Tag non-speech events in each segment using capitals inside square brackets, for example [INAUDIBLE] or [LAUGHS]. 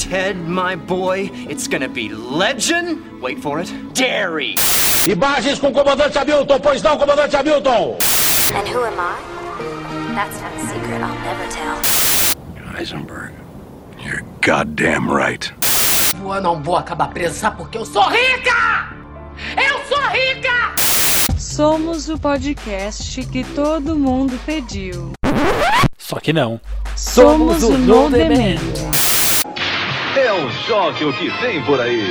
Ted, my boy, it's gonna be legend. Wait for it. Dairy. Imagens com o comandante Hamilton, pois não, comandante Hamilton? And who am I? That's not a secret I'll never tell. Heisenberg, you're goddamn right. Eu não vou acabar presa, porque eu sou rica! Eu sou rica! Somos o podcast que todo mundo pediu. Só que não. Somos, o No Demand. É um choque o que vem por aí.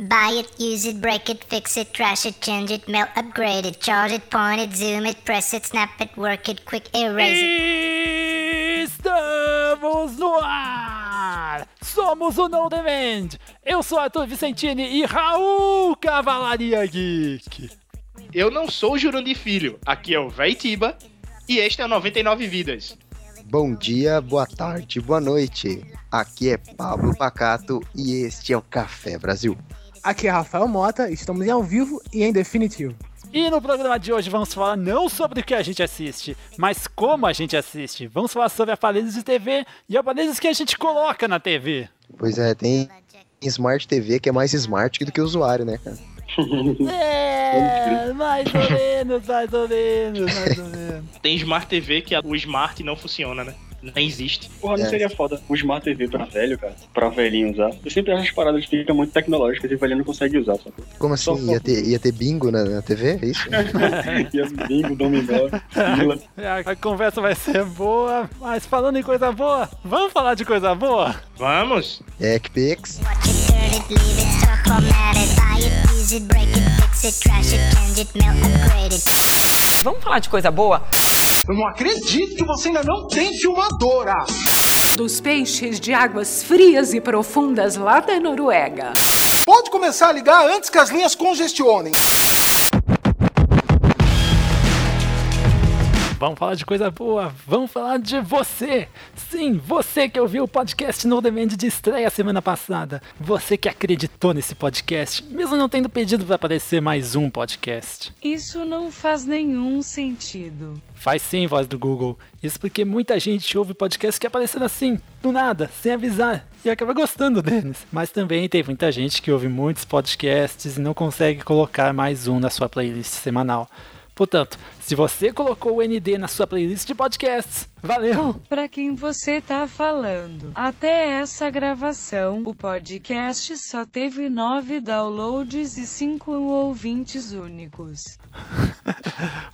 Buy it, use it, break it, fix it, trash it, change it, melt, upgrade it, charge it, point it, zoom it, press it, snap it, work it, quick erase it. Estamos no ar! Somos o No Demand! Eu sou Arthur Vicentini e Raul Cavalaria Geek. Eu não sou o Jurandir Filho, aqui é o Véi Tiba e este é o 99 Vidas. Bom dia, boa tarde, boa noite. Aqui é Pablo Pacato e este é o Café Brasil. Aqui é Rafael Mota, estamos em ao vivo e em definitivo. E no programa de hoje vamos falar não sobre o que a gente assiste, mas como a gente assiste. Vamos falar sobre aparelhos de TV e aparelhos que a gente coloca na TV. Pois é, tem Smart TV que é mais smart do que o usuário, né, cara? É, mais ou menos, mais ou menos, mais ou menos. Tem Smart TV que o Smart não funciona, né? Nem existe. Porra, não É. seria foda o Smart TV pra velho, cara? Pra velhinho usar. Eu sempre acho as paradas que ficam muito tecnológicas e o velhinho não consegue usar, só Como Só assim? Ia ter, ia ter bingo na, na TV? É isso? [LAUGHS] As bingo, dominó, fila. [LAUGHS] A, a conversa vai ser boa, mas falando em coisa boa, vamos falar de coisa boa? Vamos! Melt, upgrade it. Vamos falar de coisa boa? Eu não acredito que você ainda não tem filmadora. Dos peixes de águas frias e profundas lá da Noruega. Pode começar a ligar antes que as linhas congestionem. Vamos falar de coisa boa, vamos falar de você. Sim, você que ouviu o podcast No Demand de estreia semana passada. Você que acreditou nesse podcast, mesmo não tendo pedido para aparecer mais um podcast. Isso não faz nenhum sentido. Faz sim, voz do Google. Isso porque muita gente ouve podcast que apareceram assim, do nada, sem avisar, e acaba gostando deles. Mas também tem muita gente que ouve muitos podcasts e não consegue colocar mais um na sua playlist semanal. Portanto, se você colocou o ND na sua playlist de podcasts, valeu! Pra quem você tá falando? Até essa gravação, o podcast só teve nove downloads e cinco ouvintes únicos. [LAUGHS]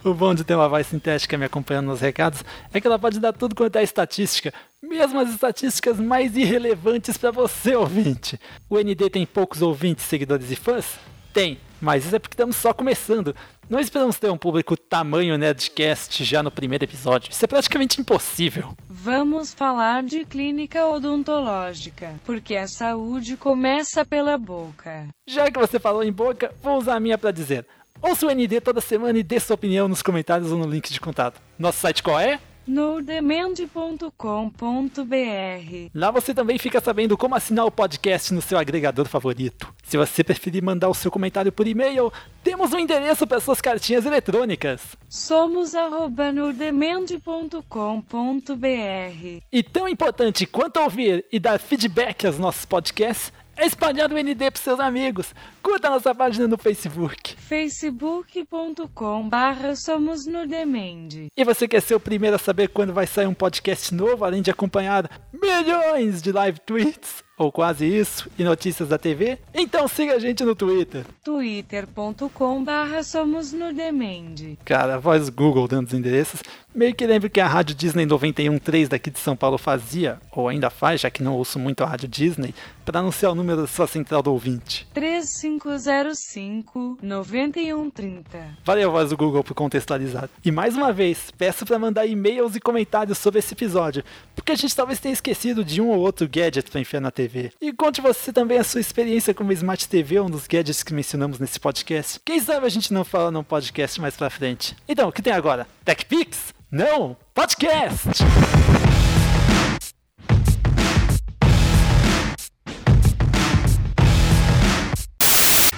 O bom de ter uma voz sintética me acompanhando nos recados é que ela pode dar tudo quanto é estatística, mesmo as estatísticas mais irrelevantes para você, ouvinte. O ND tem poucos ouvintes, seguidores e fãs? Tem, mas isso é porque estamos só começando. Não esperamos ter um público tamanho Nerdcast já no primeiro episódio. Isso é praticamente impossível. Vamos falar de clínica odontológica, porque a saúde começa pela boca. Já que você falou em boca, vou usar a minha para dizer. Ouça o ND toda semana e dê sua opinião nos comentários ou no link de contato. Nosso site qual é? nodemand.com.br Lá você também fica sabendo como assinar o podcast no seu agregador favorito. Se você preferir mandar o seu comentário por e-mail, temos um endereço para suas cartinhas eletrônicas. Somos arroba nodemand.com.br E tão importante quanto ouvir e dar feedback aos nossos podcasts espalhar o ND para seus amigos. Curta nossa página no Facebook. facebook.com barra somos no Demand. E você quer ser o primeiro a saber quando vai sair um podcast novo, além de acompanhar milhões de live tweets, ou quase isso, e notícias da TV? Então siga a gente no Twitter. twitter.com barra somos no Demand. Cara, a voz Google dando os endereços, meio que lembro que a Rádio Disney 91.3 daqui de São Paulo fazia, ou ainda faz, já que não ouço muito a Rádio Disney, para anunciar o número da sua central do ouvinte. 3505 9130. Valeu, voz do Google, por contextualizar. E mais uma vez, peço para mandar e-mails e comentários sobre esse episódio, porque a gente talvez tenha esquecido de um ou outro gadget para enfiar na TV. E conte você também a sua experiência com uma Smart TV, um dos gadgets que mencionamos nesse podcast. Quem sabe a gente não fala num podcast mais pra frente. Então, o que tem agora? TechPix? Não! Podcast!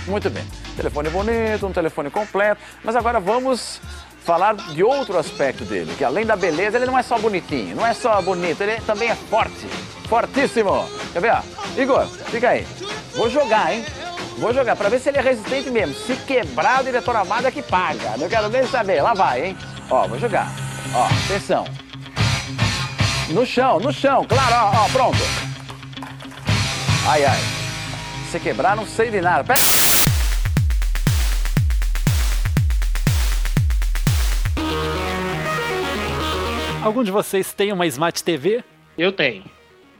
Muito bem. Telefone bonito, um telefone completo. Mas agora vamos falar de outro aspecto dele, que além da beleza, ele não é só bonitinho, não é só bonito, ele também é forte, fortíssimo. Quer ver? Igor, fica aí. Vou jogar, hein? Vou jogar pra ver se ele é resistente mesmo. Se quebrar, o diretor amado é que paga. Não quero nem saber. Lá vai, hein? Ó, vou jogar. Ó, atenção. No chão, no chão, claro, ó, ó, pronto. Ai, ai. Se quebrar, não sei de nada. Pera... Algum de vocês tem uma Smart TV? Eu tenho.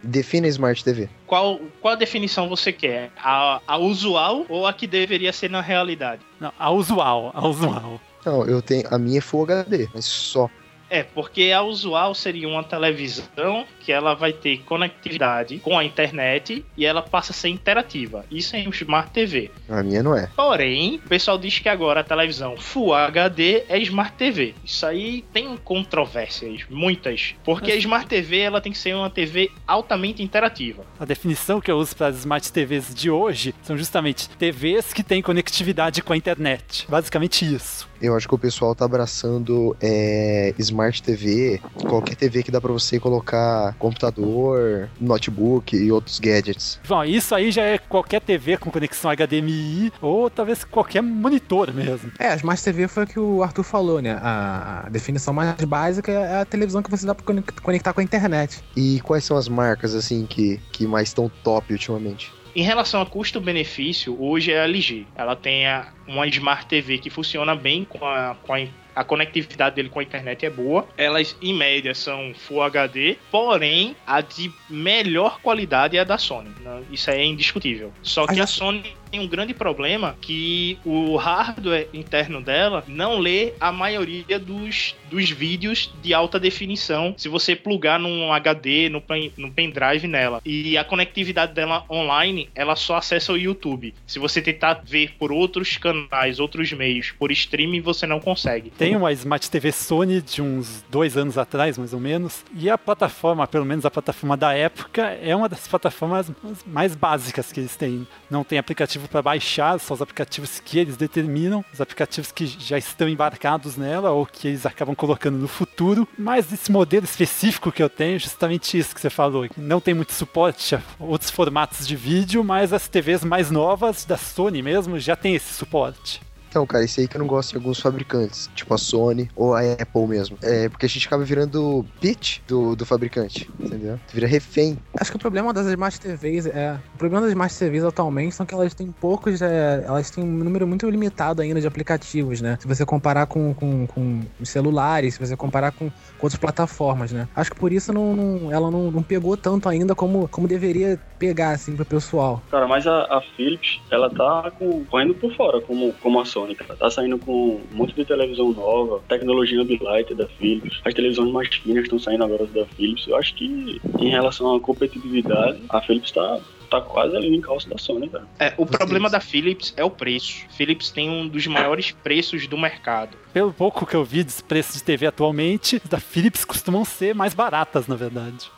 Defina Smart TV. Qual, qual a definição você quer? A, a usual ou a que deveria ser na realidade? Não, a usual, a usual. Não, eu tenho. A minha é Full HD, mas só. É, porque a usual seria uma televisão que ela vai ter conectividade com a internet e ela passa a ser interativa. Isso é um Smart TV. A minha não é. Porém, o pessoal diz que agora a televisão Full HD é Smart TV. Isso aí tem controvérsias, muitas. Porque a Smart TV ela tem que ser uma TV altamente interativa. A definição que eu uso para as Smart TVs de hoje são justamente TVs que têm conectividade com a internet. Basicamente isso. Eu acho que o pessoal tá abraçando é, Smart TV, qualquer TV que dá pra você colocar computador, notebook e outros gadgets. Bom, isso aí já é qualquer TV com conexão HDMI ou talvez qualquer monitor mesmo. É, a Smart TV foi o que o Arthur falou, né? A, a definição mais básica é a televisão que você dá pra conectar com a internet. E quais são as marcas, assim, que, que mais estão top ultimamente? Em relação a custo-benefício, hoje é a LG. Ela tem a, uma Smart TV que funciona bem com a, com a a conectividade dele com a internet é boa. Elas, em média, são Full HD, porém, a de melhor qualidade é a da Sony. né? Isso aí é indiscutível. Só que a Sony tem um grande problema que o hardware interno dela não lê a maioria dos, dos vídeos de alta definição se você plugar num HD, no, pen, no pendrive nela. E a conectividade dela online, ela só acessa o YouTube. Se você tentar ver por outros canais, outros meios, por streaming, você não consegue. Tem uma Smart TV Sony de uns dois anos atrás, mais ou menos, e a plataforma, pelo menos a plataforma da época, é uma das plataformas mais básicas que eles têm. Não tem aplicativo para baixar, são os aplicativos que eles determinam, os aplicativos que já estão embarcados nela ou que eles acabam colocando no futuro. Mas esse modelo específico que eu tenho, justamente isso que você falou, não tem muito suporte a outros formatos de vídeo, mas as TVs mais novas da Sony mesmo já tem esse suporte. Então, cara, isso aí que eu não gosto de alguns fabricantes, tipo a Sony ou a Apple mesmo. É porque a gente acaba virando pitch do, do fabricante, entendeu? Tu vira refém. Acho que o problema das Smart TVs é. O problema das Smart TVs atualmente são que elas têm poucos. É, elas têm um número muito limitado ainda de aplicativos, né? Se você comparar com, com, com os celulares, se você comparar com, com outras plataformas, né? Acho que por isso não, não- ela não, não pegou tanto ainda como, como deveria pegar, assim, pro pessoal. Cara, mas a, a Philips, ela tá com- correndo por fora, como, como a Sony, cara. Tá saindo com um monte de televisão nova, tecnologia Ambilight da Philips. As televisões mais finas estão saindo agora da Philips. Eu acho que, em relação à competitividade, a Philips tá, tá quase ali em calça da Sony, cara. É, o problema da Philips é o preço. Philips tem um dos maiores preços do mercado. Pelo pouco que eu vi dos preços de TV atualmente, da Philips costumam ser mais baratas, na verdade.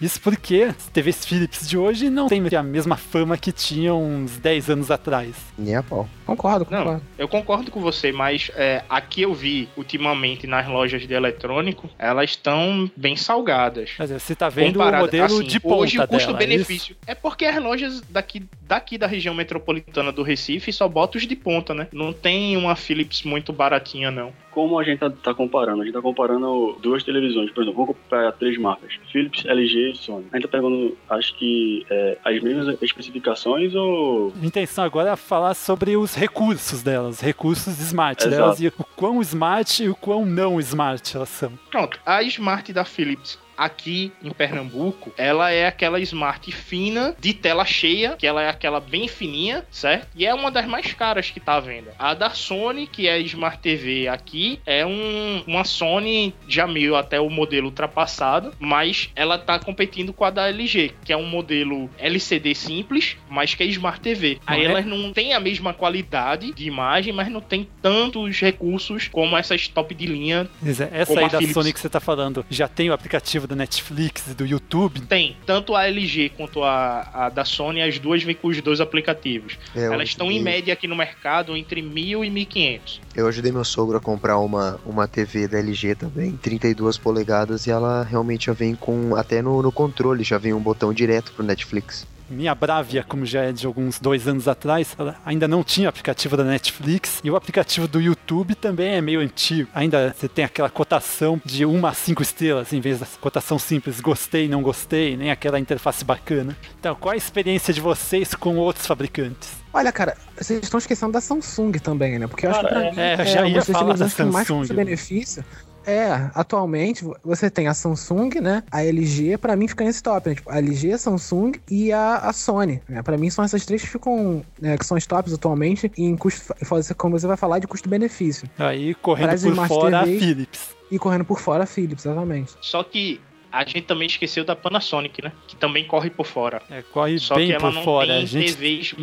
Isso porque as TVs Philips de hoje não têm a mesma fama que tinham uns 10 anos atrás. Nem a pau. Concordo, Não, eu concordo com você, mas é, aqui eu vi ultimamente nas lojas de eletrônico, elas estão bem salgadas. Mas você tá vendo Comparado- o modelo assim, de ponta Hoje o dela, custo-benefício. É, porque as lojas daqui, daqui da região metropolitana do Recife só botam os de ponta, né? Não tem uma Philips muito baratinha, não. Como a gente tá, tá comparando? A gente tá comparando duas televisões, por exemplo, vamos comparar três marcas: Philips, LG e Sony. A gente tá pegando, acho que, é, as mesmas especificações ou. A intenção agora é falar sobre os recursos delas, recursos smart Exato. delas e o quão smart e o quão não smart elas são. Pronto, a Smart da Philips aqui em Pernambuco, ela é aquela Smart fina, de tela cheia, que ela é aquela bem fininha, certo? E é uma das mais caras que tá à venda. A da Sony, que é a Smart TV aqui, é um, uma Sony já meio até o modelo ultrapassado, mas ela tá competindo com a da LG, que é um modelo LCD simples, mas que é Smart TV. Aí é? elas não têm a mesma qualidade de imagem, mas não tem tantos recursos como essas top de linha é, Essa aí da Philips. Sony que você tá falando já tem o aplicativo aplicativo da Netflix e do YouTube? Tem. Tanto a LG quanto a, a da Sony, as duas vêm com os dois aplicativos. É, Elas estão em média aqui no mercado entre 1.000 e 1.500. Eu ajudei meu sogro a comprar uma, uma TV da LG também, 32 polegadas, e ela realmente já vem com. Até no, no controle já vem um botão direto pro Netflix. Minha Bravia, como já é de alguns dois anos atrás, ela ainda não tinha aplicativo da Netflix e o aplicativo do YouTube também é meio antigo. Ainda você tem aquela cotação de uma a cinco estrelas em vez da cotação simples gostei, não gostei, nem aquela interface bacana. Então, qual a experiência de vocês com outros fabricantes? Olha, cara, vocês estão esquecendo da Samsung também, né? Porque eu acho que pra Cara, mim é, eu já ia uma das falar da que mais Samsung. É, atualmente você tem a Samsung, né? A LG, pra mim, fica nesse top, né? Tipo, a LG, a Samsung e a, a Sony. Né? Pra mim, são essas três que ficam, né, que são os tops atualmente em custo, como você vai falar, de custo-benefício. Aí, correndo Para as por fora, a TVs. Philips. E correndo por fora a Philips, exatamente. Só que a gente também esqueceu da Panasonic, né? Que também corre por fora. É, corre Só bem que ela por não fora. tem A gente TVs,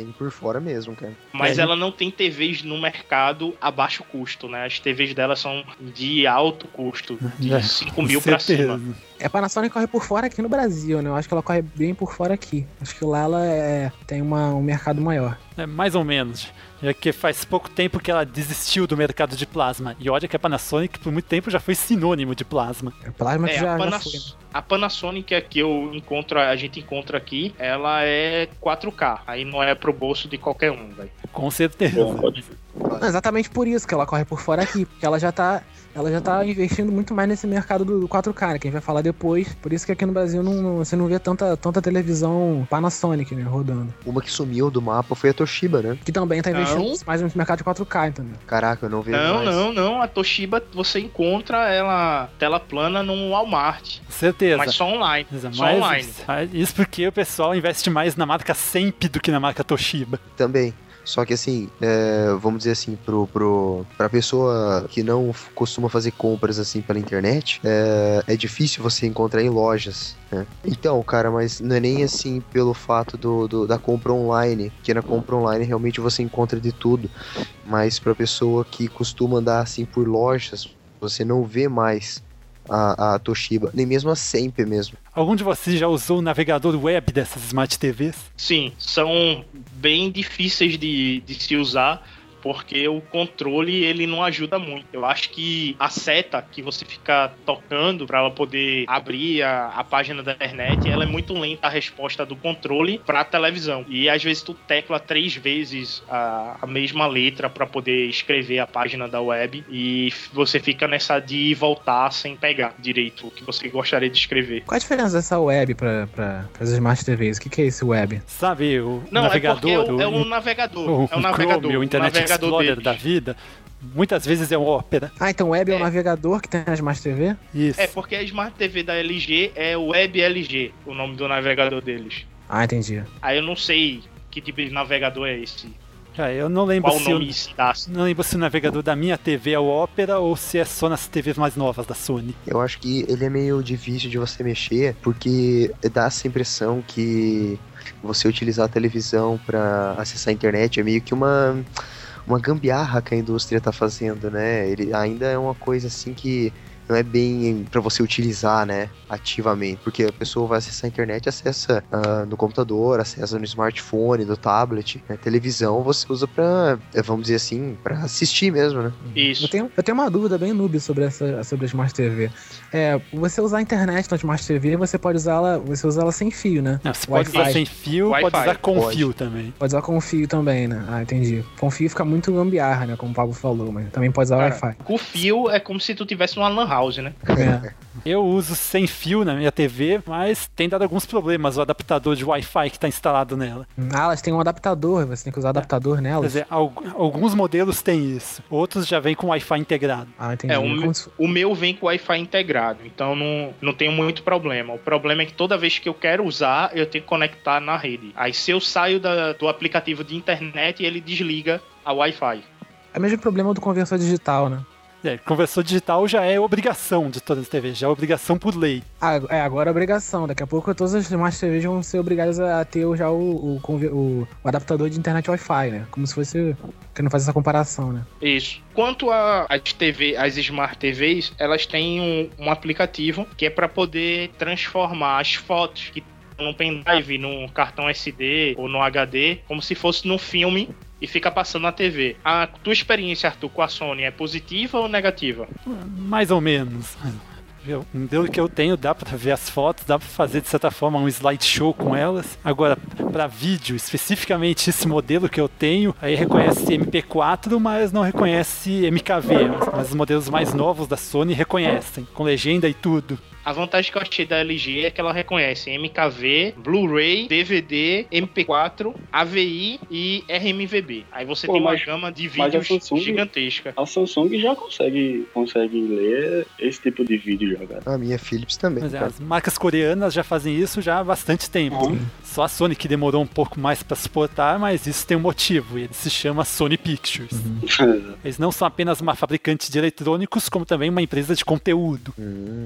Tem por fora mesmo, cara. mas É, ela não tem TVs no mercado a baixo custo, né? As TVs dela são de alto custo, de [LAUGHS] É, 5 mil pra certeza. cima. É, a Panasonic corre por fora aqui no Brasil, né? Eu acho que ela corre bem por fora aqui. Acho que lá ela é, tem uma, um mercado maior. É, mais ou menos. Já que faz pouco tempo que ela desistiu do mercado de plasma. E olha que a Panasonic por muito tempo já foi sinônimo de plasma. Plasma que É, já, a, já Panas- foi. né? a Panasonic é que eu encontro, a gente encontra aqui, ela é 4K. Aí não é pro bolso de qualquer um, velho. Com certeza. Não, exatamente por isso que ela corre por fora aqui, porque ela já tá, ela já tá investindo muito mais nesse mercado do 4K, né, que a gente vai falar depois. Por isso que aqui no Brasil não, não- você não vê tanta, tanta televisão Panasonic, né, rodando. Uma que sumiu do mapa foi a Toshiba, né? Que também tá investindo Não. mais no mercado de 4K, entendeu? Caraca, eu não vejo Não, mais. não, não. A Toshiba você encontra ela tela plana no Walmart. Com certeza. Mas só online. Mas- Só online. Isso porque o pessoal investe mais na marca Semp do que na marca Toshiba. Também. Só que assim, é, vamos dizer assim, pro, pro, pra pessoa que não costuma fazer compras assim pela internet, é, é difícil você encontrar em lojas, né? Então, cara, mas não é nem assim pelo fato do, do- da compra online, que na compra online realmente você encontra de tudo, mas pra pessoa que costuma andar assim por lojas, você não vê mais a, a Toshiba, nem mesmo a Sempre mesmo. Algum de vocês já usou o navegador web dessas Smart TVs? Sim, são bem difíceis de, de se usar. Porque o controle ele não ajuda muito. Eu acho que a seta que você fica tocando para ela poder abrir a, a página da internet, ela é muito lenta a resposta do controle para a televisão. E às vezes tu tecla três vezes a, a mesma letra para poder escrever a página da web e você fica nessa de voltar sem pegar direito o que você gostaria de escrever. Qual a diferença dessa web pra, pra, pras Smart TVs? O que, que é esse web? Sabe, o Não, navegador. é porque é o, [LAUGHS] é o- um navegador. o, é um o navegador. Chrome, o Internet navegador Explorer deles. da vida, muitas vezes é um Opera. Ah, então web é, o navegador que tem na Smart TV? Isso. É porque a Smart TV da LG é Web LG, o nome do navegador deles. Ah, entendi. Aí eu não sei que tipo de navegador é esse. Cara, eu não lembro Qual se nome dá. não lembro se o navegador da minha TV é o Opera ou se é só nas TVs mais novas da Sony. Eu acho que ele é meio difícil de você mexer, porque dá essa impressão que você utilizar a televisão para acessar a internet é meio que uma uma gambiarra que a indústria tá fazendo, né? Ele ainda é uma coisa assim que não é bem para você utilizar, né, ativamente, porque a pessoa vai acessar a internet, acessa ah, no computador, acessa no smartphone, no tablet, né? televisão você usa para, vamos dizer assim, para assistir mesmo, né? Isso. Eu tenho, eu tenho uma dúvida bem noob sobre essa sobre a Smart TV. É, você usar a internet na Smart TV, você pode usá-la, você usa ela sem fio, né? Não, você pode usar sem fio, pode usar com Pode. fio também. Pode usar com fio também, né? Ah, entendi. Com fio fica muito gambiarra, né? Como o Pablo falou, mas também pode usar Cara, Wi-Fi. com fio é como se tu tivesse uma lan house, né? É. Eu uso sem fio na minha TV, mas tem dado alguns problemas o adaptador de Wi-Fi que está instalado nela. Ah, elas têm um adaptador, você tem que usar adaptador Quer nelas. dizer, al- alguns modelos têm isso, outros já vêm com Wi-Fi integrado. Ah, entendi. É, o, se- o meu vem com Wi-Fi integrado, então não, não tenho muito problema. O problema é que toda vez que eu quero usar, eu tenho que conectar na rede. Aí se eu saio da- do aplicativo de internet, ele desliga a Wi-Fi. É o mesmo problema do conversor digital, né? É, conversor digital já é obrigação de todas as TVs, já é obrigação por lei. Ah, é, agora é obrigação. Daqui a pouco todas as Smart TVs vão ser obrigadas a ter já o, o, o- o adaptador de internet Wi-Fi, né? Como se fosse. Que não faz essa comparação, né? Isso. Quanto a- às TV, as Smart TVs, elas têm um, um aplicativo que é para poder transformar as fotos que estão no pendrive, num cartão SD ou no HD, como se fosse num filme e fica passando na TV. A tua experiência, Arthur, com a Sony é positiva ou negativa? Mais ou menos. [LAUGHS] Deu que eu tenho, dá pra ver as fotos, dá pra fazer de certa forma um slideshow com elas. Agora, pra vídeo, especificamente esse modelo que eu tenho, aí reconhece MP4, mas não reconhece MKV. Mas os modelos mais novos da Sony reconhecem, com legenda e tudo. A vantagem que eu achei da LG é que ela reconhece MKV, Blu-ray, DVD, MP4, AVI e RMVB. Aí você Pô, tem uma mas- gama de mas a vídeos Samsung- gigantesca. A Samsung já consegue, consegue ler esse tipo de vídeo já, cara. A minha Philips também. Mas é, as marcas coreanas já fazem isso já há bastante tempo. Só a Sony que demorou um pouco mais pra suportar, mas isso tem um motivo. e Ele se chama Sony Pictures. [LAUGHS] Eles não são apenas uma fabricante de eletrônicos, como também uma empresa de conteúdo.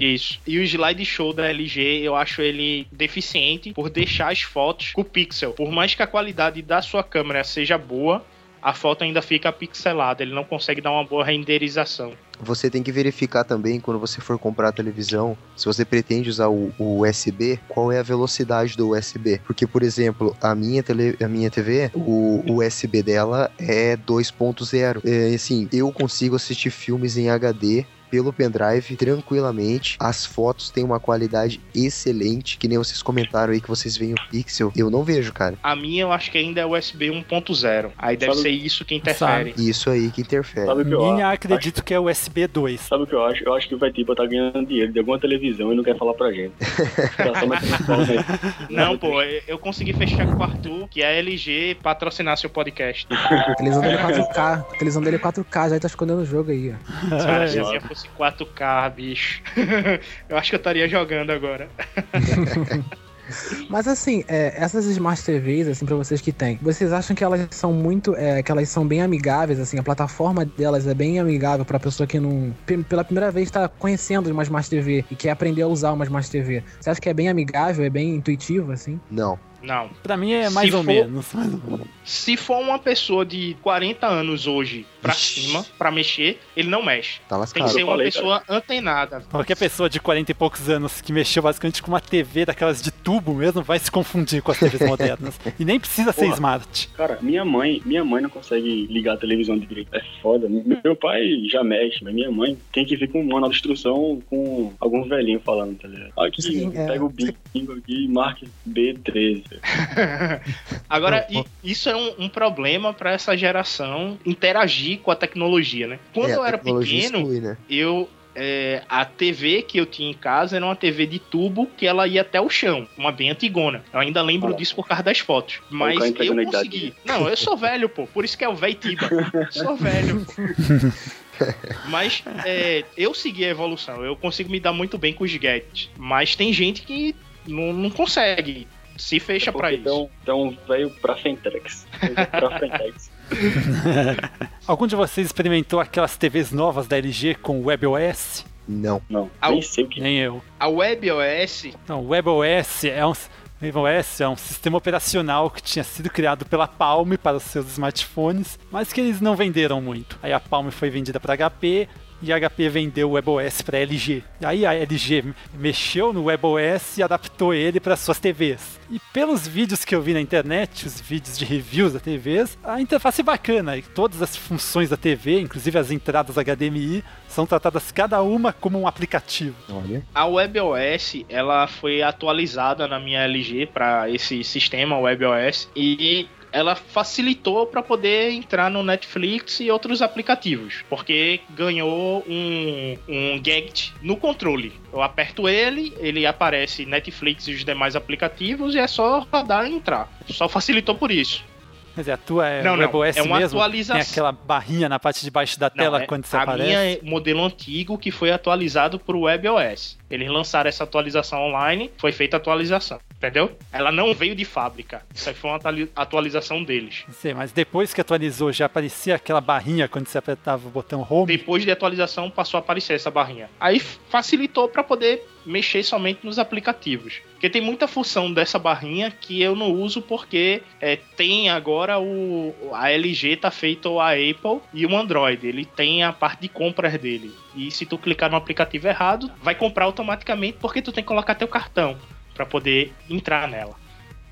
Isso. E o slideshow da LG, eu acho ele deficiente por deixar as fotos com pixel. Por mais que a qualidade da sua câmera seja boa, a foto ainda fica pixelada. Ele não consegue dar uma boa renderização. Você tem que verificar também quando você for comprar a televisão, se você pretende usar o, o USB, qual é a velocidade do USB. Porque, por exemplo, a minha, tele, a minha TV, o, o USB dela é 2.0. É, assim, eu consigo assistir filmes em HD pelo pendrive tranquilamente. As fotos têm uma qualidade excelente, que nem vocês comentaram aí que vocês veem o pixel. Eu não vejo, cara. A minha eu acho que ainda é USB 1.0. Aí deve Sabe- ser isso que interfere. Isso aí que interfere. Sabe o que eu Minha acho? acredito que é USB 2. Sabe o que eu acho? Eu acho que o Vetipa tá ganhando dinheiro de alguma televisão e não quer falar pra gente. [LAUGHS] Tá? Não, pô, eu consegui fechar com o Arthur que a LG patrocinar seu podcast. [LAUGHS] A televisão dele é 4K. [LAUGHS] A televisão dele é 4K, já tá escondendo o jogo aí, ó. Cara, minha fosse 4K, bicho. [LAUGHS] eu acho que eu estaria jogando agora. [LAUGHS] Mas assim, é, essas Smart TVs, assim, pra vocês que têm, vocês acham que elas são muito. é, que elas são bem amigáveis, assim, a plataforma delas é bem amigável pra pessoa que não. pe- Pela primeira vez tá conhecendo uma Smart TV e quer aprender a usar uma Smart TV. Você acha que é bem amigável, é bem intuitivo, assim? Não. Não. Pra mim é mais Se ou for- menos. [LAUGHS] Se for uma pessoa de 40 anos hoje pra cima, pra mexer, ele não mexe. Tá Tem lascado. que ser uma falei, pessoa antenada. Qualquer pessoa de 40 e poucos anos que mexeu basicamente com uma TV daquelas de tubo mesmo vai se confundir com as TVs [LAUGHS] modernas. E nem precisa ser smart. Cara, minha mãe, minha mãe não consegue ligar a televisão direito. É foda. Meu pai já mexe, mas minha mãe tem que vir com um manual de instrução com algum velhinho falando, tá ligado? Aqui, Sim, é. pega o bingo aqui e marque B13. Agora, isso é um, um problema pra essa geração interagir com a tecnologia, né? Quando É, eu era pequeno, exclui, né? eu. é, a TV que eu tinha em casa era uma TV de tubo que ela ia até o chão, uma bem antigona. Eu ainda lembro Ah. disso por causa das fotos. Mas eu consegui. Não, eu sou velho, pô. Por isso que é o velho Tiba. [LAUGHS] Sou velho. [LAUGHS] Mas é, eu segui a evolução. Eu consigo me dar muito bem com os gadgets. Mas tem gente que não, não consegue. Se fecha pra isso. Então, então veio pra Fentex. Veio pra Fentex. [LAUGHS] Algum de vocês experimentou aquelas TVs novas da LG com WebOS? Não. Não, Ah, nem o- sei o que Nem eu. A WebOS Não, WebOS é um, WebOS é um sistema operacional que tinha sido criado pela Palm para os seus smartphones, mas que eles não venderam muito. Aí a Palm foi vendida para HP e a HP vendeu o WebOS para LG. E aí a LG mexeu no WebOS e adaptou ele para suas TVs. E pelos vídeos que eu vi na internet, os vídeos de reviews da TVs, a interface é bacana. E todas as funções da TV, inclusive as entradas HDMI, são tratadas cada uma como um aplicativo. Olha. A WebOS, ela foi atualizada na minha LG para esse sistema WebOS e ela facilitou para poder entrar no Netflix e outros aplicativos, porque ganhou um, um gadget no controle. Eu aperto ele, ele aparece Netflix e os demais aplicativos e é só rodar e entrar. Só facilitou por isso. Mas é, a tua é Não, não, é uma mesmo? atualização. Tem aquela barrinha na parte de baixo da tela Não, é- quando você a aparece? minha é modelo antigo que foi atualizado para o WebOS. Eles lançaram essa atualização online, foi feita a atualização. Entendeu? Ela não veio de fábrica. Isso aí foi uma atuali- atualização deles. Não sei, mas depois que atualizou, já aparecia aquela barrinha quando você apertava o botão Home. Depois de atualização passou a aparecer essa barrinha. Aí facilitou para poder mexer somente nos aplicativos. Porque tem muita função dessa barrinha que eu não uso porque é, tem agora o a LG tá feito a Apple e o Android. Ele tem a parte de compras dele. E se tu clicar no aplicativo errado, vai comprar automaticamente porque tu tem que colocar teu cartão para poder entrar nela.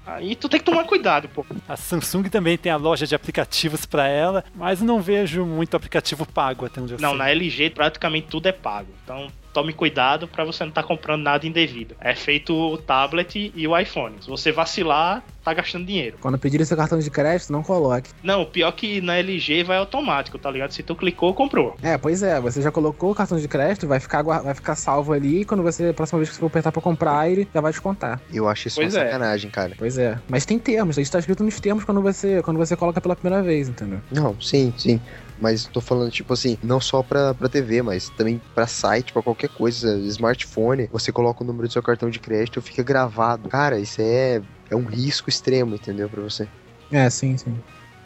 Aí tu tem que tomar cuidado, pô. A Samsung também tem a loja de aplicativos para ela, mas não vejo muito aplicativo pago até onde eu Não, sei. na LG praticamente tudo é pago. Então tome cuidado para você não estar comprando nada indevido. É feito o tablet e o iPhone. Se você vacilar, tá gastando dinheiro. Quando pedirem seu cartão de crédito, não coloque. Não, o pior é que na LG vai automático, tá ligado? Se tu clicou, comprou. É, pois é, você já colocou o cartão de crédito, vai ficar, vai ficar salvo ali, e quando você, a próxima vez que você for apertar pra comprar, ele já vai descontar. Eu acho isso Pois uma é. sacanagem, cara. Pois é. Mas tem termos, isso tá escrito nos termos quando você, quando você coloca pela primeira vez, entendeu? Não, sim, sim. Mas tô falando, tipo assim, não só pra, pra TV, mas também pra site, pra qualquer coisa, smartphone. Você coloca o número do seu cartão de crédito, fica gravado. Cara, isso é, é um risco extremo, entendeu? Pra você. É, sim, sim.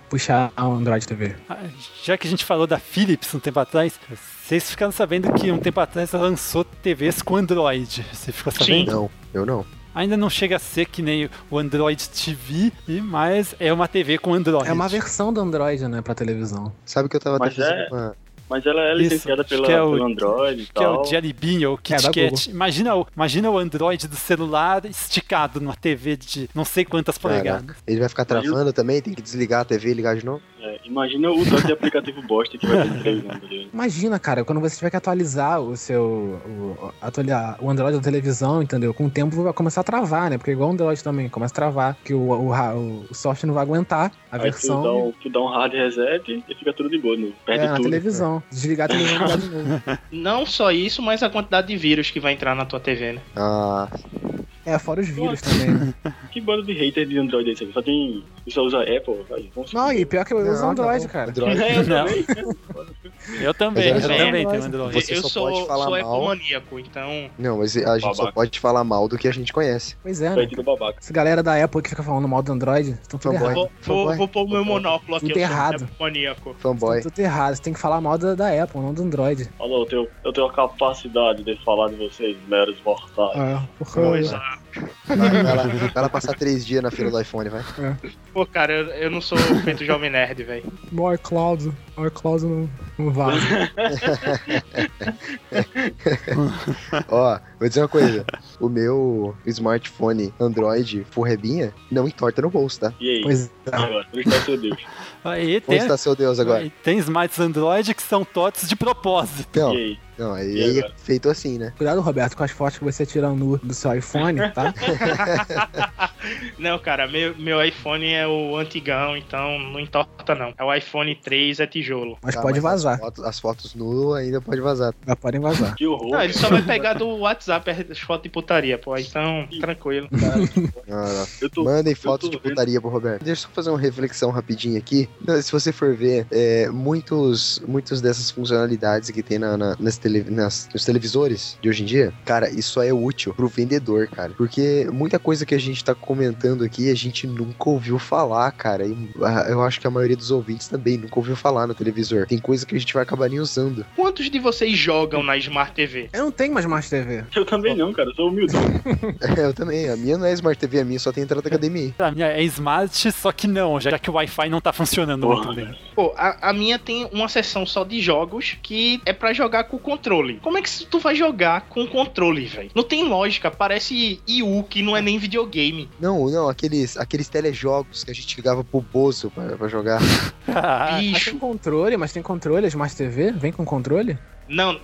Puxar a Android TV. Ah, Já que a gente falou da Philips um tempo atrás, vocês ficaram sabendo que um tempo atrás ela lançou TVs com Android. Você ficou sabendo? Não, eu não. Ainda não chega a ser que nem o Android TV, mas é uma TV com Android. É uma versão do Android, né, pra televisão. Sabe que eu tava Mas é- uma. Mas ela é licenciada acho pela, que é o- pelo Android e Que é tal. o Jelly Bean ou É, KitKat. Google. imagina, o, imagina o Android do celular esticado numa TV de não sei quantas polegadas. Ele vai ficar travando também, tem que desligar a TV e ligar de novo. É, imagina o tanto de aplicativo bosta que vai ter televisão, tá ligado? Imagina, cara, quando você tiver que atualizar o seu. O, atualizar o Android da televisão, entendeu? Com o tempo vai começar a travar, né? Porque igual o Android também, começa a travar, que o, o, ra- o software não vai aguentar a Aí versão. tu dá, um, tu dá um hard reset e fica tudo de boa, não perde é, na tudo. televisão. Desligar a televisão de novo. [LAUGHS] Não só isso, mas a quantidade de vírus que vai entrar na tua TV, né? Ah, É, fora os vírus também. né? [LAUGHS] Que banda de hater de Android é esse aqui? Só tem. Só usa Apple, aí, vamos Não, e pior que eu uso Não, Android, não. cara. Android. É, eu Não. também. Eu também, Mas eu é- também tenho Android. Você eu só sou, pode falar sou mal. ecomaníaco, então. não, mas a gente só Babaca. pode falar mal do que a gente conhece. Pois é, né? Essa galera da Apple que fica falando mal do Android, estão tudo Fanboy. errado. Vou, vou, Fanboy. vou pôr o meu monóculo aqui, Tudo eu sou errado. ecomaníaco. Fanboy. Estão tudo errado. Você tem que falar mal da, da Apple, não do Android. Olha, eu tenho, eu tenho a capacidade de falar de vocês, meros mortais. É, porque Pois é. Vai, vai lá, [LAUGHS] vai lá passar três dias na fila do iPhone, vai. Pô, cara, eu, eu não sou feito jovem nerd, velho. no iCloud, o iCloud não, não vale. [LAUGHS] Ó, vou dizer uma coisa. O meu smartphone Android Furrebinha não entorta no bolso, tá? E aí? Pois é. Agora, onde está seu Deus? Aí tem, Onde está seu Deus agora? aí tem smarts Android que são TOTS de propósito. Não, E aí? Não, aí, é feito assim, né? Cuidado, Roberto, com as fotos que você tira nu do seu iPhone, tá? [LAUGHS] Não, cara, meu, meu iPhone é o antigão, então não entorta não. É o iPhone 3, é tijolo. Mas Tá, pode As vazar. fotos, as fotos nu ainda pode vazar. Já podem vazar. [LAUGHS] Que horror. Não, ele só vai pegar do WhatsApp as fotos de putaria, pô. Então, tranquilo. Não, [LAUGHS] não. Eu tô- Mandem fotos de putaria pro Roberto. Deixa eu só fazer uma reflexão rapidinho aqui. Se você for ver, é, muitos, muitos dessas funcionalidades que tem na, na- nas tele- nas- nos televisores de hoje em dia, cara, isso só é útil pro vendedor, cara. Porque muita coisa que a gente tá comentando aqui, a gente nunca ouviu falar, cara. E ah, eu acho que a maioria dos ouvintes também nunca ouviu falar no televisor. Tem coisa que a gente vai acabar nem usando. Quantos de vocês jogam na Smart TV? Eu não tenho mais Smart TV. [LAUGHS] Eu também não, cara, eu sou humildão. [LAUGHS] eu também. A minha não é Smart TV, a minha só tem entrada HDMI. A minha é smart, só que não, já que o Wi-Fi não tá funcionando Porra, muito bem. Pô, a, a minha tem uma seção só de jogos que é pra jogar com o controle. Como é que tu vai jogar com o controle, velho? Não tem lógica, parece IU que não é nem videogame. Não, não, aqueles, aqueles telejogos que a gente ligava pro Bozo pra, pra jogar. Mas [LAUGHS] Bicho. tem controle, mas tem controle, Smart TV? Vem com controle? Não,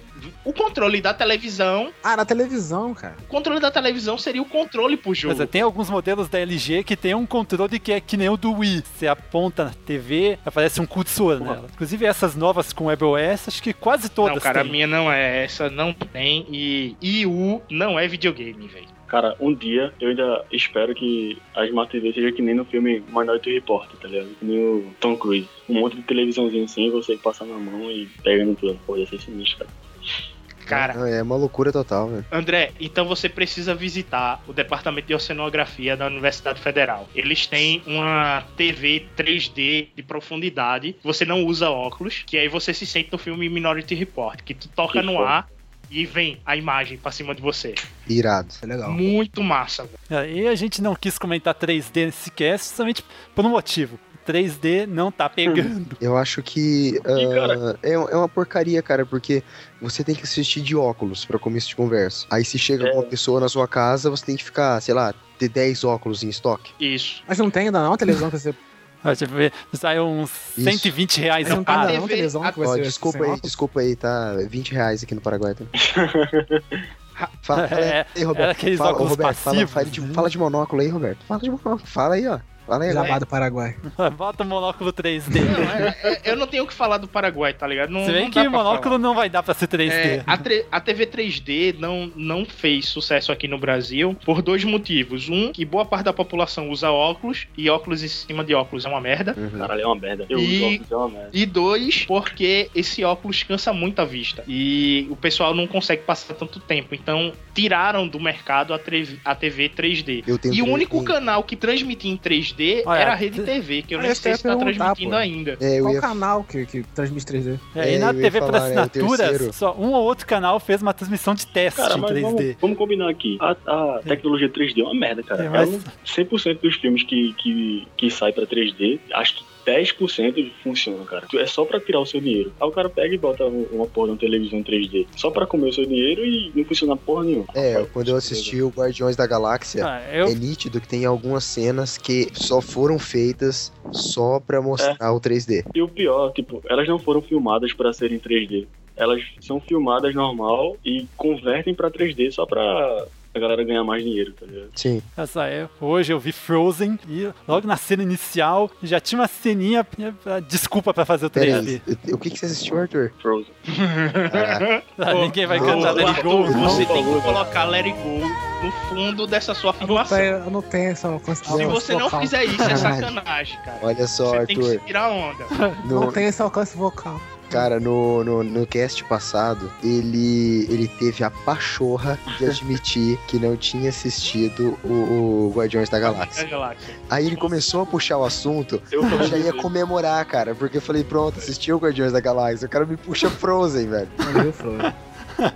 o controle da televisão, Ah, na televisão, cara. o controle da televisão seria o controle pro jogo. Mas é, tem alguns modelos da LG que tem um controle que é que nem o do Wii. Você aponta na TV, aparece um cursor nela. Inclusive essas novas com WebOS, acho que quase todas Não, cara, a têm. minha não é essa, não tem. E IU não é videogame, velho. Cara, um dia eu ainda espero que a Smart TV seja que nem no filme Minority Report, tá ligado? Que nem o Tom Cruise. Um monte de televisãozinho assim, você passa na mão e pega no plano. Pô, ia ser sinistro, cara. Cara, Não, é uma loucura total, velho. André, então você precisa visitar o Departamento de Oceanografia da Universidade Federal. Eles têm uma TV 3D de profundidade. Você não usa óculos, que aí você se sente no filme Minority Report, que tu toca Que no foda. ar e vem a imagem pra cima de você. Irado. É legal. Muito massa, velho. É, E a gente não quis comentar 3D nesse cast somente por um motivo. 3D não tá pegando. Eu acho que ah, é, é uma porcaria, cara, porque você tem que assistir de óculos pra começo de conversa. Aí se chega É. uma pessoa na sua casa, você tem que ficar, sei lá, ter 10 óculos em estoque. Isso. Mas não tem ainda não a televisão que você. Deixa eu ver, saiu uns Isso. 120 reais a não tem ainda par. não a televisão que Ó, você. desculpa aí, desculpa aí, tá 20 reais aqui no Paraguai. Tá? [LAUGHS] Fala, fala É, aí, Roberto. era aqueles fala, óculos Roberto, fala, passivos, fala de, né? fala de monóculo aí, Roberto. Fala de monóculo. Fala aí, ó. Agora. do Paraguai. [LAUGHS] Bota o monóculo 3D. Não, é- é- eu não tenho o que falar do Paraguai, tá ligado? Não, Se bem não que monóculo falar. não vai dar pra ser 3D. É, a, a TV 3D não, não fez sucesso aqui no Brasil por dois motivos. Um, que boa parte da população usa óculos e óculos em cima de óculos é uma merda. Caralho, é uma merda. Eu E- uso óculos, é uma merda. E dois, porque esse óculos cansa muito a vista. E o pessoal não consegue passar tanto tempo. Então, tiraram do mercado a, a TV 3D. Eu tenho E o único canal que transmitia em 3D Olha, era a Rede TV, que eu [LAUGHS] nem sei se tá transmitindo pô. ainda. É, eu Qual ia canal que, que transmite 3D? É, e É, na eu ia TV por falar, é o assinaturas, terceiro. só um ou outro canal fez uma transmissão de teste Cara, em mas 3D. vamos, vamos combinar aqui. A, a tecnologia 3D é uma merda, cara. É, mas- Ela- 100% dos filmes que, que, que saem pra 3D, acho que 10% funciona, cara. É só pra tirar o seu dinheiro. Aí o cara pega e bota um- uma porra de uma televisão 3D. Só pra comer o seu dinheiro e não funciona porra nenhuma. É, quando eu assisti o Guardiões da Galáxia, Ah, eu- é nítido que tem algumas cenas que só foram feitas só pra mostrar o 3D. E o pior, tipo, elas não foram filmadas pra serem 3D. Elas são filmadas normal e convertem pra 3D só pra a galera ganhar mais dinheiro, tá ligado? Sim. Essa é, hoje eu vi Frozen e logo na cena inicial já tinha uma ceninha, eh, desculpa pra fazer o Pera 3D. aí, o que, que você assistiu, Arthur? Frozen. Ah, Ah, ninguém vai cantar Let It Arthur, Go, não. Você tem que colocar Let It Go no fundo dessa sua afirmação. Eu não tenho essa consideração. Se você não vocal. fizer isso, é sacanagem, cara. olha só, Você tem que Arthur. tirar onda. Não tem esse alcance vocal. Cara, no, no, no cast passado, ele, ele teve a pachorra de admitir [LAUGHS] que não tinha assistido o, o Guardiões da Galáxia. Aí ele começou a puxar o assunto, Eu já ia comemorar, cara, porque eu falei, pronto, assisti o Guardiões da Galáxia, o cara me puxa Frozen, velho. Viu, Flor?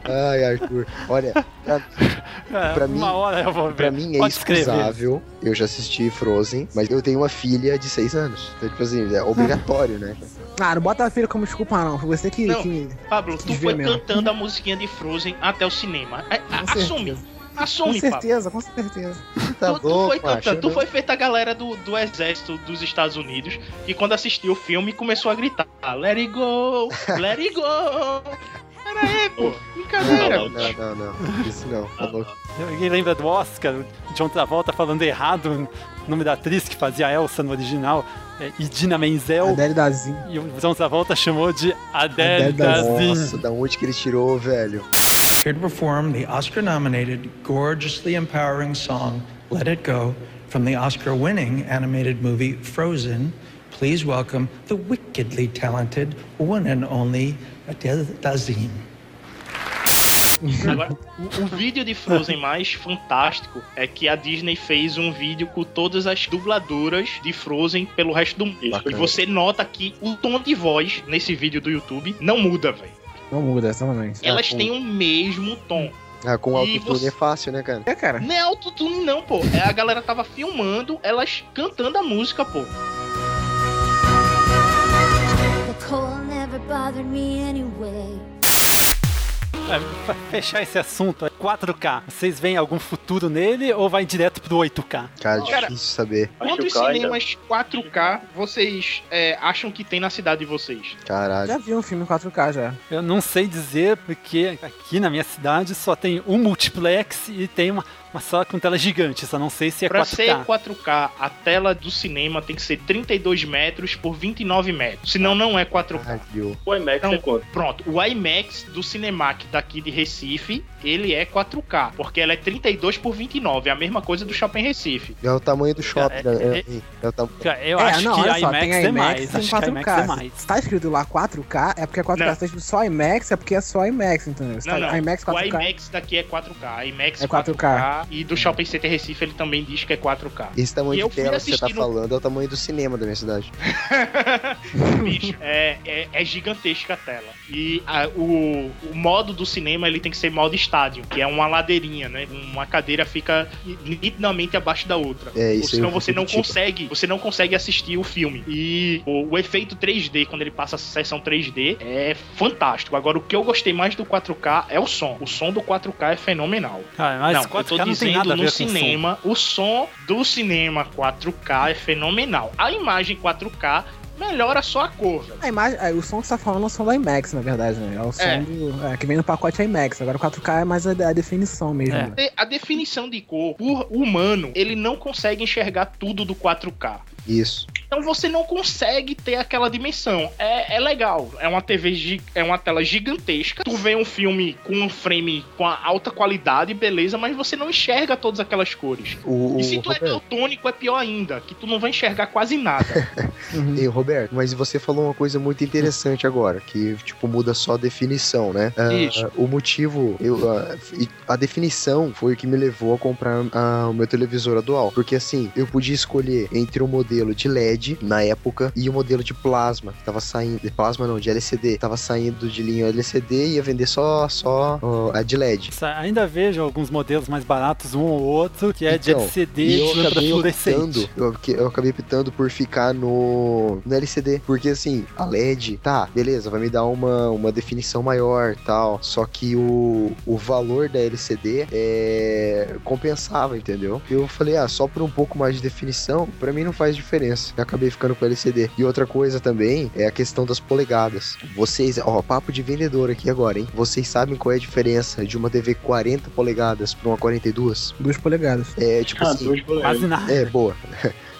Ai, Arthur. Olha, pra, É, pra mim- hora eu vou ver. pra mim é excusável. Eu já assisti Frozen, mas eu tenho uma filha de 6 anos. Então, tipo assim, é obrigatório, né? Ah, não bota a filha como desculpa, não. Foi você que. Não. que... Pablo, tu Devia foi mesmo. cantando a musiquinha de Frozen até o cinema. É, Com assume. certeza. Com Assume, Pablo. certeza, com certeza. Tá tu, tu bom, foi macho, cantando, tu eu foi feita a galera do, do exército dos Estados Unidos e quando assistiu o filme começou a gritar Let it go, let it go. Pera aí, pô, brincadeira. Não, não, não, não. Isso não, tá louco. Alguém lembra do Oscar? O John Travolta falando errado o nome da atriz que fazia a Elsa no original, é Idina Menzel. Adele Dazin. E o John Travolta chamou de Adele Adele. Dazeem. Nossa, da onde que ele tirou, velho? Here to perform the Oscar nominated, gorgeously empowering song Let It Go from the Oscar winning animated movie Frozen. Please welcome the wickedly talented one and only Adele Dazeem. Agora, o, o vídeo de Frozen mais fantástico é que a Disney fez um vídeo com todas as dubladoras de Frozen pelo resto do mundo. E você nota que o tom de voz nesse vídeo do YouTube não muda, velho. Não muda, exatamente. Elas têm o mesmo tom. Ah, com autotune você- é fácil, né, cara? É, cara. Não é autotune, não, pô. É a galera tava filmando elas cantando a música, pô. The cold never bothered me anyway. É, pra fechar esse assunto, é 4K. Vocês veem algum futuro nele ou vai direto pro 8K? Cara, Cara, difícil saber. Acho Quantos cara cinemas 4K vocês é, acham que tem na cidade de vocês? Caralho. Já vi um filme em 4K já. Eu não sei dizer porque aqui na minha cidade só tem um multiplex e tem uma, Mas só com tela gigante, só não sei se é Pra 4K. ser 4K, a tela do cinema tem que ser 32 metros por 29 metros. Senão não é 4K. O IMAX Então, é quanto? Pronto, o IMAX do Cinemac daqui de Recife, ele é 4K, porque ela é 32 por 29, é a mesma coisa do Shopping Recife. É o tamanho do shopping. É, né? é- É, é o tam- Eu é, acho não, que olha só, IMAX tem é IMAX mais. tem Acho que 4K. IMAX é mais. Se tá escrito lá 4K, é porque é 4K. Não. Se tá escrito só IMAX, é porque é só IMAX, entendeu? Se Não, tá não. IMAX O 4K. IMAX daqui é 4K. IMAX É 4K. 4K. E do Shopping Center Recife ele também diz que é 4K. Esse tamanho e de tela que você tá no- falando é o tamanho do cinema da minha cidade. [LAUGHS] [LAUGHS] Bicho, é, é, é gigantesca a tela. E a- o, o modo do cinema ele tem que ser modo estádio, que é uma ladeirinha, né? Uma cadeira fica nitidamente abaixo da outra. É, isso Ou senão eu você não tipo. consegue, você não consegue assistir o filme. E o, o efeito 3D, quando ele passa a sessão 3D, é fantástico. Agora, o que eu gostei mais do 4K é o som. O som do 4K é fenomenal. Cara, mas não, 4K dizendo no com som. cinema, o som do cinema 4K é fenomenal. A imagem 4K melhora só a cor, velho. A imagem, é, o som que você tá falando é o som do IMAX, na verdade, né? É o som É. do. É, que vem no pacote IMAX. Agora o 4K é mais a, a definição mesmo. né? E A definição de cor, por humano, ele não consegue enxergar tudo do 4K. Isso. Então você não consegue ter aquela dimensão. É, é legal. É uma TV, é uma tela gigantesca. Tu vê um filme com um frame com a alta qualidade, beleza, mas você não enxerga todas aquelas cores. O, E se tu é daltônico, é pior ainda, que tu não vai enxergar quase nada. [LAUGHS] Ei, Roberto, mas você falou uma coisa muito interessante agora, que tipo muda só a definição, né? Ah, Isso. O motivo, eu, e a definição foi o que me levou a comprar ah, o meu televisor atual, porque assim eu podia escolher entre o modelo de LED na época e o modelo de plasma que tava saindo, de plasma não, de LCD, tava saindo de linha LCD e ia vender só só ó, a de LED. Ainda vejo alguns modelos mais baratos, um ou outro, que é de Então, LCD e eu de acabei optando, eu, eu acabei optando por ficar no, no LCD, porque assim, a LED, tá, beleza, vai me dar uma, uma definição maior tal, só que o, o valor da LCD é, compensava, entendeu? Eu falei, ah, só por um pouco mais de definição, pra mim não faz diferença. Eu acabei ficando com o LCD. E outra coisa também é a questão das polegadas. Vocês, ó, papo de vendedor aqui agora, hein? Vocês sabem qual é a diferença de uma TV 40 polegadas pra uma 42? Duas polegadas. É, tipo Ah, assim. duas polegadas. Quase nada. É, boa.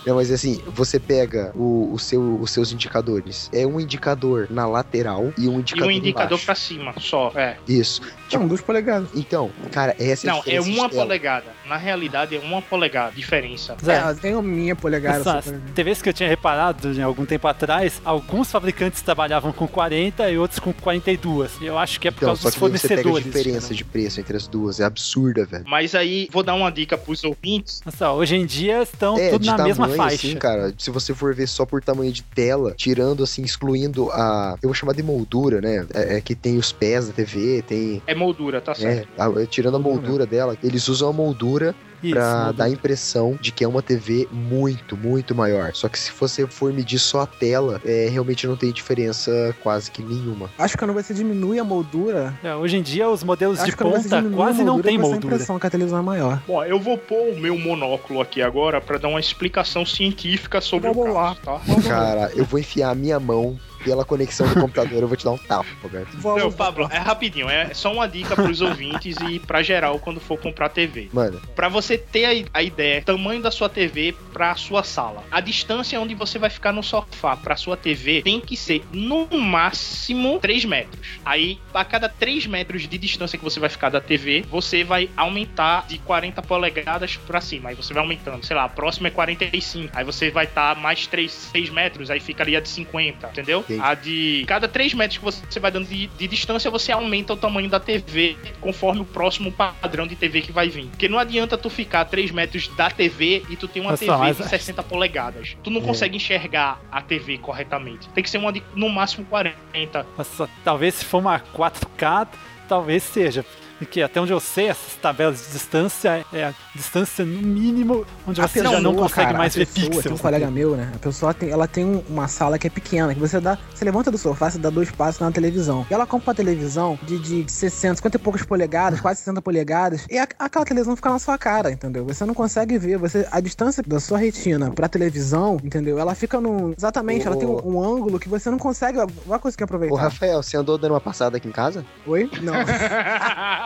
Não, mas assim, você pega o, o seu, os seus indicadores. É um indicador na lateral e um e indicador um indicador embaixo. pra cima, só. É. Isso. Tipo, duas polegadas. Então, cara, essa é a Não, é uma polegada. Na realidade, é uma polegada. Diferença. Zé, É, tem a minha polegada. Essa, só pra- TVs que eu tinha reparado né, algum tempo atrás, alguns fabricantes trabalhavam com 40 e outros com 42. E eu acho que é por Então, causa só dos que você pega a fornecedores. diferença de preço entre as duas. É absurda, velho. Mas aí, vou dar uma dica pros ouvintes. Nossa, hoje em dia estão É, tudo na tamanho, mesma faixa. assim, cara, se você for ver só por tamanho de tela, tirando, assim, excluindo a... Eu vou chamar de moldura, né? É, é que tem os pés da TV, tem... É moldura, tá É, certo? a- tirando a moldura dela, eles usam a moldura Moldura. dar a impressão de que é uma TV muito, muito maior. Só que se você for medir só a tela, é, realmente não tem diferença quase que nenhuma. Acho que quando você diminui a moldura. É, hoje em dia os modelos de ponta quase não moldura, tem você tem a moldura. impressão que a televisão é maior. Bom, eu vou pôr o meu monóculo aqui agora pra dar uma explicação científica sobre Vamos o lá. caso, tá? Cara, eu vou enfiar a minha mão pela conexão do computador, eu vou te dar um tapa, Roberto. Não, Pablo, é rapidinho, é só uma dica pros ouvintes e pra geral quando for comprar TV. Mano, Pra você ter a, a ideia, tamanho da sua TV pra sua sala. A distância onde você vai ficar no sofá pra sua TV tem que ser no máximo 3 metros. Aí, a cada 3 metros de distância que você vai ficar da TV, você vai aumentar de 40 polegadas pra cima. Aí você vai aumentando, sei lá, a próxima é 45. Aí você vai estar mais 3, 6 metros, aí ficaria de 50, entendeu? A de cada 3 metros que você vai dando de, de distância, você aumenta o tamanho da TV conforme o próximo padrão de TV que vai vir. Porque não adianta tu ficar a 3 metros da TV e tu tem uma Nossa, TV mas- de 60 polegadas. Tu não É. consegue enxergar a TV corretamente. Tem que ser uma de no máximo 40. Nossa, talvez se for uma 4K, talvez seja. Porque até onde eu sei, essas tabelas de distância é a distância no mínimo onde A você já não pessoa, consegue cara, mais a ver pessoa, pixels. Tem um colega meu, né? A pessoa tem, ela tem um- uma sala que é pequena, que você dá, você levanta do sofá, você dá dois passos na televisão. E ela compra uma televisão de, de 60, 50 e poucas polegadas, quase 60 polegadas, e a- aquela televisão fica na sua cara, entendeu? Você não consegue ver, você a distância da sua retina pra televisão, entendeu? Ela fica no exatamente, ela tem um, um ângulo que você não consegue, vai conseguir aproveitar. ô Rafael, você andou dando uma passada aqui em casa? Oi? Não. [LAUGHS]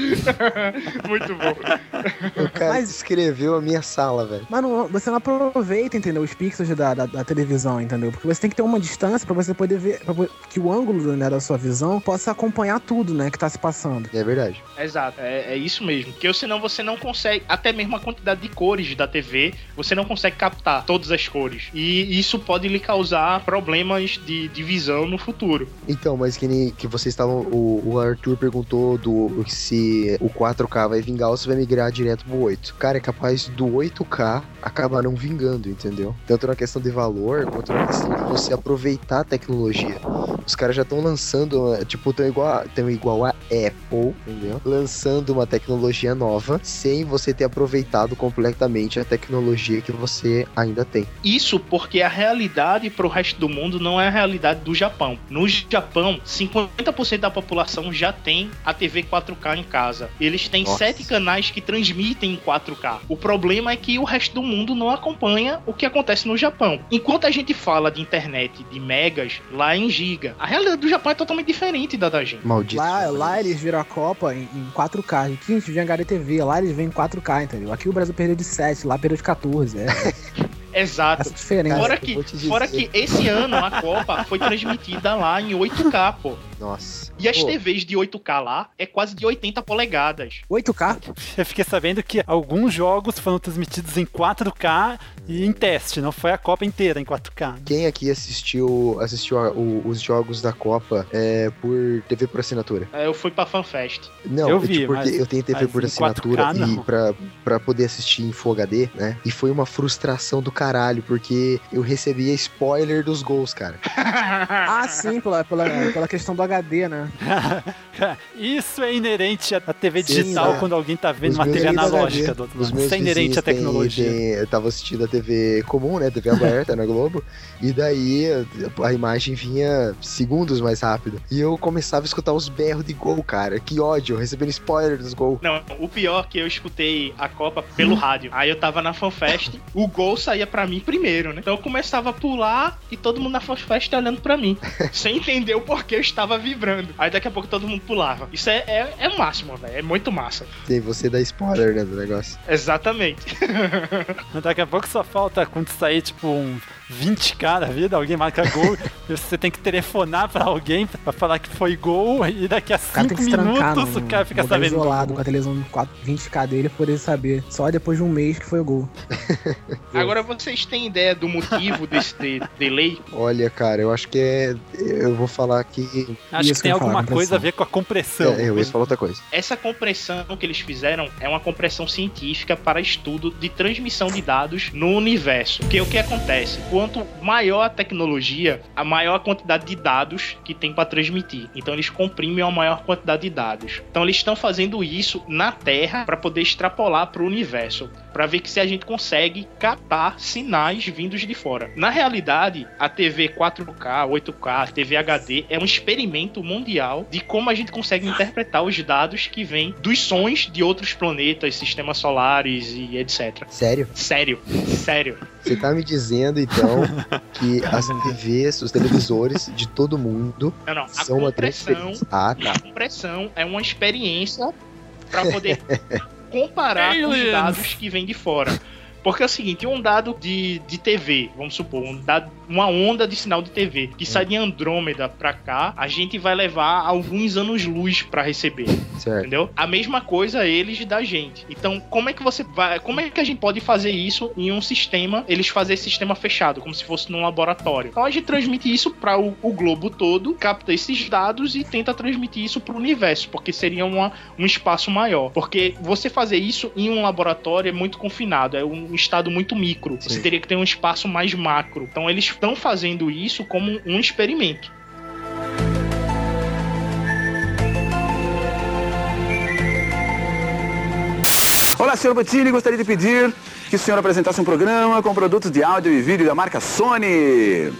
[LAUGHS] Muito bom. O cara escreveu a minha sala, velho. Mas não- você não aproveita, entendeu? Os pixels da, da, da televisão, entendeu? Porque você tem que ter uma distância pra você poder ver. pra que o ângulo né, da sua visão possa acompanhar tudo, né? Que tá se passando. É verdade. Exato, é, é isso mesmo. Porque senão você não consegue, até mesmo a quantidade de cores da TV, você não consegue captar todas as cores. E isso pode lhe causar problemas de, de visão no futuro. Então, mas que nem que vocês estavam. O, o Arthur perguntou do se o 4K vai vingar ou se vai migrar direto pro 8. Cara, é capaz do 8K acabar não vingando, entendeu? Tanto na questão de valor, quanto na questão de você aproveitar a tecnologia. Os caras já estão lançando, tipo, tão igual, tão igual a Apple, entendeu? Lançando uma tecnologia nova sem você ter aproveitado completamente a tecnologia que você ainda tem. Isso porque a realidade pro resto do mundo não é a realidade do Japão. No Japão, 50% da população já tem a TV 4K em casa. Eles têm Nossa. sete canais que transmitem em 4K. O problema é que o resto do mundo não acompanha o que acontece no Japão. Enquanto a gente fala de internet de megas, lá é em giga. A realidade do Japão é totalmente diferente da da gente. Maldito. Lá, lá eles viram a Copa em, em 4K. Aqui a gente vê HDTV, lá eles vêm em 4K, entendeu? Aqui o Brasil perdeu de 7, lá perdeu de 14. É [LAUGHS] Exato. essa diferença. Fora que, fora que esse ano a Copa foi transmitida lá em 8K, pô. Nossa. E as Pô, TVs de 8K lá é quase de 80 polegadas. 8K? Eu fiquei sabendo que alguns jogos foram transmitidos em 4K e em teste, não foi a Copa inteira em 4K. Quem aqui assistiu, assistiu a- o- os jogos da Copa é, por TV por assinatura? É, Eu fui pra FanFest. Não, Eu é vi, tipo, porque mas- eu tenho TV por assinatura 4K e pra, pra poder assistir em Full HD, né? E foi uma frustração do caralho, porque eu recebia spoiler dos gols, cara. [LAUGHS] Ah, sim, pela, pela, pela questão do HD, né? [LAUGHS] Isso é inerente à TV Sim, digital né? quando alguém tá vendo Os uma TV analógica do outro Os lado. meus Isso é inerente à tecnologia. têm- eu tava assistindo a TV comum, né? TV aberta na Globo. E daí a imagem vinha segundos mais rápido. E eu começava a escutar os berros de gol, cara. Que ódio, recebendo spoiler dos gols. Não, o pior é que eu escutei a Copa pelo rádio. Aí eu tava na FanFest, o gol saía pra mim primeiro, né? Então eu começava a pular e todo mundo na FanFest olhando pra mim. [LAUGHS] sem entender o porquê eu estava vibrando. Aí daqui a pouco todo mundo pulava. Isso é, é, é o máximo, velho. É muito massa. Tem você dá spoiler, né, do negócio. Exatamente. [LAUGHS] Daqui a pouco só falta quando sair, tipo, um 20k da vida, alguém marca gol, [LAUGHS] você tem que telefonar pra alguém pra falar que foi gol, e daqui a O cara tem 5 que se trancar minutos o cara fica sabendo. isolado com a televisão 4, 20k dele pra poder saber. Só depois de um mês que foi o gol. [LAUGHS] Agora vocês têm ideia do motivo desse de- [LAUGHS] delay? Olha, cara, eu acho que é. Eu vou falar que. Acho que tem alguma coisa a ver com a compressão. É, eu ia falar outra coisa. Essa compressão que eles fizeram é uma compressão científica para estudo de transmissão de dados no universo. Porque o que acontece? Quanto maior a tecnologia, a maior a quantidade de dados que tem para transmitir. Então eles comprimem uma maior quantidade de dados. Então eles estão fazendo isso na Terra para poder extrapolar para o universo, para ver que se a gente consegue captar sinais vindos de fora. Na realidade, a TV 4K, 8K, TV HD é um experimento mundial de como a gente consegue interpretar os dados que vêm dos sons de outros planetas, sistemas solares e etc. Sério? Sério, sério. Você tá me dizendo, então, que as TVs, os televisores de todo mundo Não, não. A são uma grande experiência. Ah, tá. a compressão é uma experiência para poder [LAUGHS] comparar com os dados que vêm de fora. Porque é o seguinte, um dado de, de TV, vamos supor, um dado, uma onda de sinal de TV que sai de Andrômeda pra cá, a gente vai levar alguns anos-luz pra receber. Certo. Entendeu? A mesma coisa eles da gente. Então, como é que você vai. Como é que a gente pode fazer isso em um sistema? Eles fazer esse sistema fechado, como se fosse num laboratório. Então a gente transmite isso para o, o globo todo, capta esses dados e tenta transmitir isso para o universo, porque seria uma, um espaço maior. Porque você fazer isso em um laboratório é muito confinado, é um estado muito micro. Você Sim. teria que ter um espaço mais macro. Então eles estão fazendo isso como um experimento. Olá, senhor Bottini, gostaria de pedir que o senhor apresentasse um programa com produtos de áudio e vídeo da marca Sony.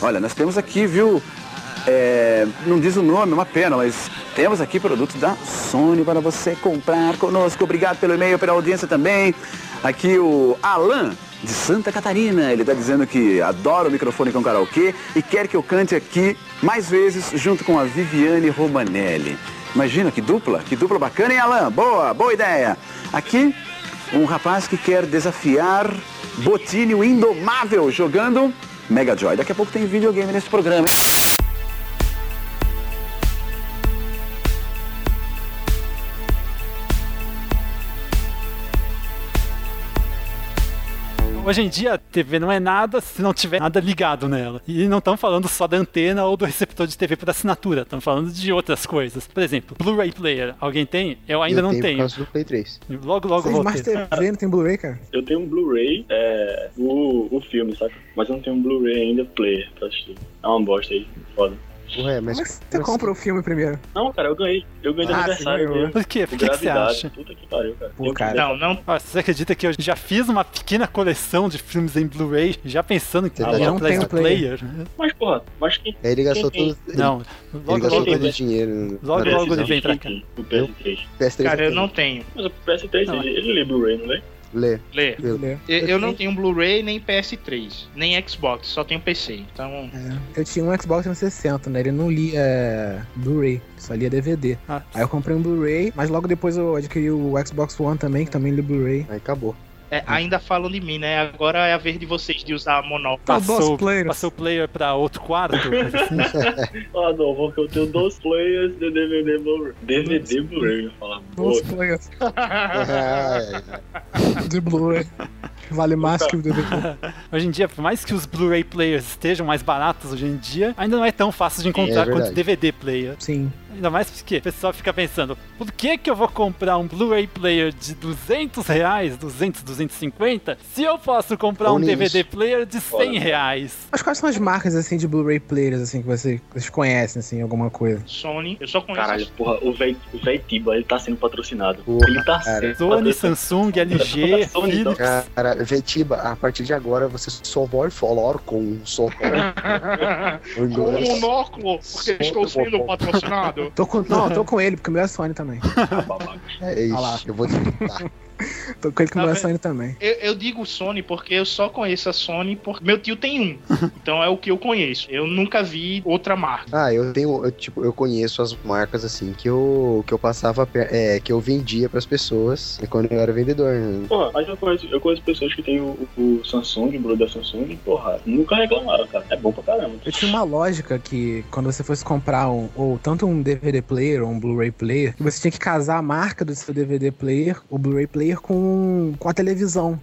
Olha, nós temos aqui, viu, é, não diz o nome, uma pena, mas temos aqui produtos da Sony para você comprar conosco. Obrigado pelo e-mail, pela audiência também. Aqui o Alan, de Santa Catarina, ele está dizendo que adora o microfone com karaokê e quer que eu cante aqui mais vezes junto com a Viviane Romanelli. Imagina que dupla, que dupla bacana, hein, Alan? Boa, boa ideia. Aqui, um rapaz que quer desafiar Botini, o indomável, jogando Mega Joy. Daqui a pouco tem videogame nesse programa, hein? Hoje em dia, a TV não é nada se não tiver nada ligado nela. E não estamos falando só da antena ou do receptor de TV por assinatura, estamos falando de outras coisas. Por exemplo, Blu-ray Player. Alguém tem? Eu ainda eu não tenho. tenho. Por causa do Play 3. Logo, logo Vocês vou mais ter. TV não tem Blu-ray, cara? Eu tenho um Blu-ray, é, o, o filme, saca? Mas eu não tenho um Blu-ray ainda player pra assistir. É uma bosta aí, foda. Ué, mas Como é que você compra o filme primeiro? Não, cara, eu ganhei. Eu ganhei de Ah, aniversário ganhou. mesmo. Por quê? Por que, que você acha? Puta que pariu, cara. Pô, cara. Não, não. Ah, você acredita que eu já fiz uma pequena coleção de filmes em Blu-ray, já pensando que Você ia não atrás tem do o player. player? Mas, porra, mas quem. Aí ele gastou todo. Não, Ele logo, gastou logo, todo o ele, dinheiro. no- logo, logo ele vem pra cá. O PS3. PS3 Cara, eu não tenho. Mas o PS3, Não, ele, ele lê Blu-ray, não lê? Lê. Lê. Lê. Lê. Eu, eu não tenho- tenho Blu-ray nem PS3, nem Xbox, só tenho PC. Então, É, eu tinha um Xbox 360, né? Ele não lia é, Blu-ray, só lia DVD. Ah. Aí eu comprei um Blu-ray, mas logo depois eu adquiri o Xbox One também, que também lia Blu-ray. Aí acabou. É, ainda falam de mim, né? Agora é a vez de vocês de usar monóculo. Passou, passou o player pra outro quarto. [LAUGHS] [LAUGHS] Ah, não, porque eu tenho dois players de DVD Blu-ray. DVD Blu-ray, eu falar. Boa. players [LAUGHS] de Blu-ray. Vale mais que o DVD. Hoje em dia, por mais que os Blu-ray players estejam mais baratos hoje em dia, ainda não é tão fácil de encontrar É quanto. DVD player. Sim. Ainda mais porque o pessoal fica pensando, por que que eu vou comprar um Blu-ray player de 200 reais, 200, 250, se eu posso comprar Ou um nem DVD player de 100 reais? Mas quais são as marcas, assim, de Blu-ray players, assim, que você- que vocês conhecem, assim, alguma coisa? Sony, eu só conheço. Caralho, porra, o véi o véi Tiba, ele tá sendo patrocinado. Porra, ele tá cara. sendo Sony. Samsung, LG, Sony, então. Cara, Vetiba, a partir de agora você só vai falar com um [LAUGHS] só. Com um monóculo, porque estou sendo patrocinado. Tô com, não, tô com ele, porque o meu é Sony também. É isso. Olha lá. Eu vou desligar. Tô com ele, que o Sony também. Eu, eu digo Sony porque eu só conheço a Sony porque meu tio tem um. [LAUGHS] Então é o que eu conheço. Eu nunca vi outra marca. Ah, eu tenho, eu, tipo, eu conheço as marcas assim que eu que eu passava, é, que eu vendia pras pessoas quando eu era vendedor. né? Porra, mas eu conheço, eu conheço pessoas que têm o, o Samsung, o Blu da Samsung, e, porra, nunca reclamaram, cara. É bom pra caramba. Eu tinha uma lógica que quando você fosse comprar um, ou tanto um DVD player ou um Blu-ray player, você tinha que casar a marca do seu DVD player, o Blu-ray player com, com a televisão.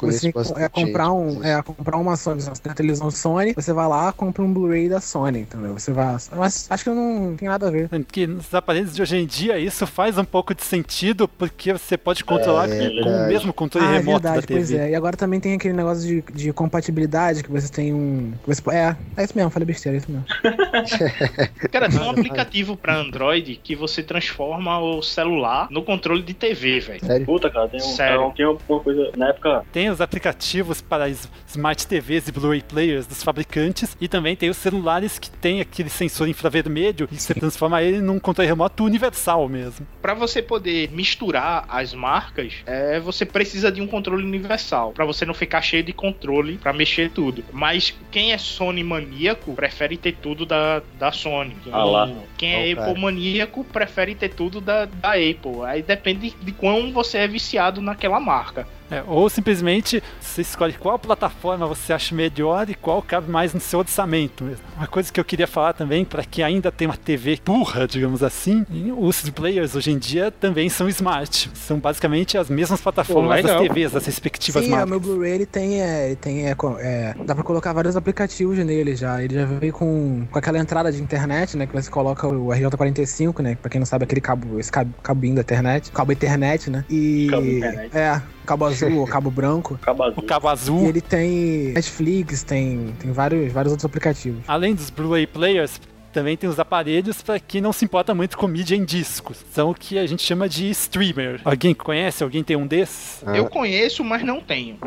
Conheço Você é, comprar, gente um, é, comprar uma Sony. Você tem a televisão Sony, você vai lá compra um Blu-ray da Sony, entendeu? Você vai. Mas acho que não tem nada a ver. Que nos aparelhos de hoje em dia isso faz um pouco de sentido porque você pode controlar É, com, com o mesmo controle ah, é remoto verdade, da TV. pois é. E agora também tem aquele negócio de, de compatibilidade que você tem um. você, é, é isso mesmo, falei besteira, é isso mesmo. [LAUGHS] Cara, tem um aplicativo pra Android que você transforma o celular no controle de TV, velho. Puta, cara, tem, um, Sério. tem uma coisa. Na época. Tem os aplicativos para as Smart TVs e Blu-ray players dos fabricantes e também tem os celulares que tem aquele sensor infravermelho e você transforma ele num controle remoto universal mesmo. Pra você poder misturar as marcas, é, você precisa de um controle universal, Pra você não ficar cheio de controle pra mexer tudo. Mas quem é Sony maníaco prefere ter tudo da, da Sony. Quem, Ah lá. quem é Apple cara. maníaco prefere ter tudo da, da Apple. Aí depende de quão você é viciado naquela marca. É, ou simplesmente você escolhe qual plataforma você acha melhor e qual cabe mais no seu orçamento. mesmo. Uma coisa que eu queria falar também, para quem ainda tem uma TV burra, digamos assim, os players hoje em dia também são smart. São basicamente as mesmas plataformas das legal. TVs, das respectivas Sim, é, o marcas. meu Blu-ray ele tem, é, ele tem é, é, dá pra colocar vários aplicativos nele já. Ele já veio com, com aquela entrada de internet, né, que você coloca o RJ45, né, pra quem não sabe aquele cabo, esse cabo, cabinho da internet, cabo internet, né, e Cabo internet. é cabo azul ou cabo branco. [LAUGHS] Cabo O azul. cabo E azul, ele tem Netflix, tem, tem vários, vários outros aplicativos. além dos Blu-ray players, também tem os aparelhos para quem não se importa muito com mídia em discos. São o que a gente chama de streamer. Alguém conhece? Alguém tem um desses? Ah, Eu conheço, mas não tenho.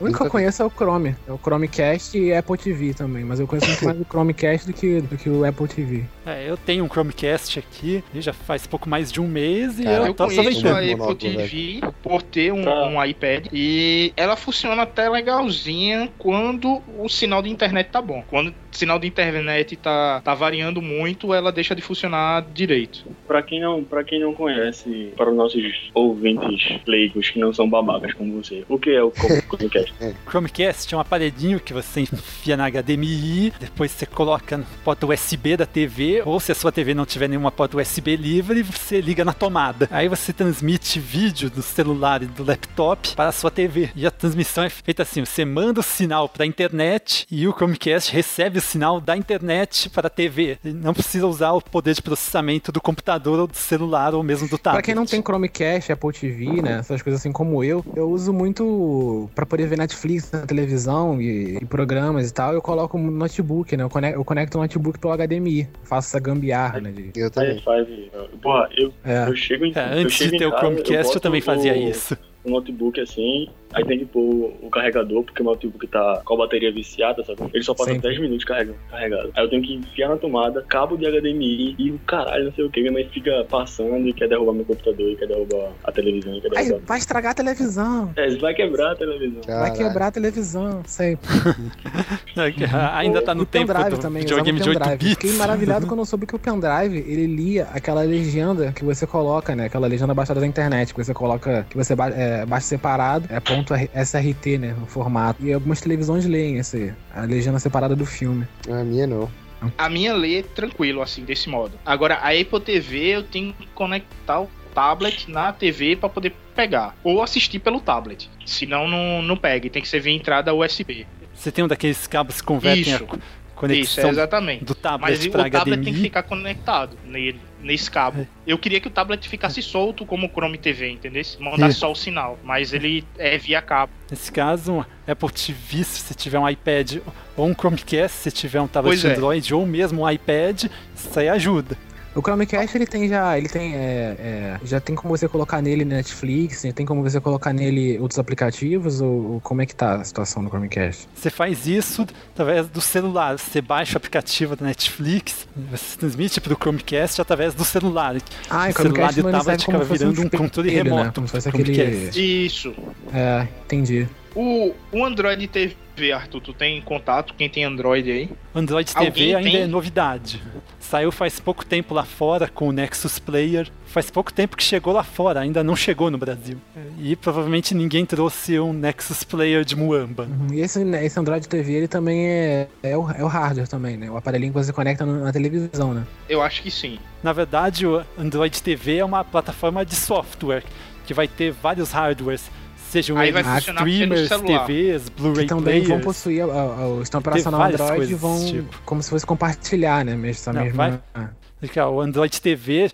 O único que eu conheço é o Chrome. É o Chromecast e Apple TV também. Mas eu conheço muito mais o Chromecast do que, do que o Apple TV. É, eu tenho um Chromecast aqui, já faz pouco mais de um mês e Cara, eu eu tô conheço a. Apple TV por ter um, um iPad e ela funciona até legalzinha quando o sinal de internet tá bom. Quando o sinal de internet tá, tá variando muito, ela deixa de funcionar direito. Pra quem não, para quem não conhece, para os nossos ouvintes leigos que não são babacas como você, o que é o Chromecast? [LAUGHS] Chromecast é um aparelhinho que você enfia na HDMI, depois você coloca no porta USB da TV, ou se a sua TV não tiver nenhuma porta USB livre, você liga na tomada. Aí você transmite vídeo do celular e do laptop para a sua TV. E a transmissão é feita assim: você manda o sinal para a internet e o Chromecast recebe o sinal da internet para a TV. Não precisa usar o poder de processamento do computador ou do celular ou mesmo do tablet. Pra quem não tem Chromecast, Apple TV, né? Essas coisas assim como eu, eu uso muito pra poder ver Netflix na televisão e, e programas e tal. Eu coloco no notebook, né? Eu conecto, eu conecto o notebook pelo HDMI. Faço essa gambiarra, né? De... Eu Aí faz, porra, eu, É. eu chego em É, eu antes chego de em ter o Chromecast, eu boto também fazia o- isso. O notebook assim, aí tem que pôr o carregador, porque o notebook tá com a bateria viciada, sabe? Ele só passa Sempre. 10 minutos carrega- carregado. Aí eu tenho que enfiar na tomada, cabo de HDMI e o caralho, não sei o que. Minha mãe fica passando e quer derrubar meu computador, e quer derrubar a televisão, e quer derrubar. vai estragar a televisão. É, vai quebrar a televisão. Vai quebrar a televisão, sempre. [LAUGHS] Ainda tá no E o tempo pendrive do também, videogame de 8 pendrive. bits. Fiquei maravilhado quando eu soube que o pendrive, ele lia aquela legenda que você coloca, né? Aquela legenda baixada da internet, que você coloca, que você ba é, baixa separado, é ponto SRT, né? O formato. E algumas televisões leem esse, a legenda separada do filme. A minha não. A minha lê tranquilo, assim, desse modo. Agora, a Apple TV eu tenho que conectar o tablet na TV pra poder pegar. Ou assistir pelo tablet. Senão não, não pega. Tem que ser via entrada USB. Você tem um daqueles cabos que convertem Isso. a co- Isso, conexão é exatamente. do tablet Mas o tablet tem que ficar conectado nele, nesse cabo. Eu queria que o tablet ficasse solto como o Chrome TV, entendeu? Mandar só o sinal. Mas ele é via cabo. Nesse caso, um Apple TV, se você tiver um iPad ou um Chromecast, se tiver um tablet Pois é. Android ou mesmo um iPad, isso aí ajuda. O Chromecast ele tem já, ele tem, é, é, já tem como você colocar nele Netflix, tem como você colocar nele outros aplicativos ou, ou como é que tá a situação do Chromecast? Você faz isso através do celular. Você baixa o aplicativo da Netflix, você transmite para o Chromecast através do celular. Ah, o celular Chromecast e o tablet serve como acaba fosse um virando um controle né? remoto. Como se fosse aquele- Chromecast. Isso. É, entendi. O, o Android Arthur, tu tem contato? Quem tem Android aí? Android Alguém TV ainda tem? é novidade. Saiu faz pouco tempo lá fora com o Nexus Player. Faz pouco tempo que chegou lá fora, ainda não chegou no Brasil. E provavelmente ninguém trouxe um Nexus Player de Muamba. Uhum, E esse, né, esse Android TV, ele também é, é, o, é o hardware também, né? O aparelhinho que você conecta na televisão, né? Eu acho que sim. Na verdade, o Android TV é uma plataforma de software que vai ter vários hardwares, sejam Aí vai eles pelo streamers. TVs, Blu-ray Que também vão possuir a- a- o sistema operacional Android e vão tipo. como se fosse compartilhar, né? Mesmo, essa Não, mesma... Ó, O Android TV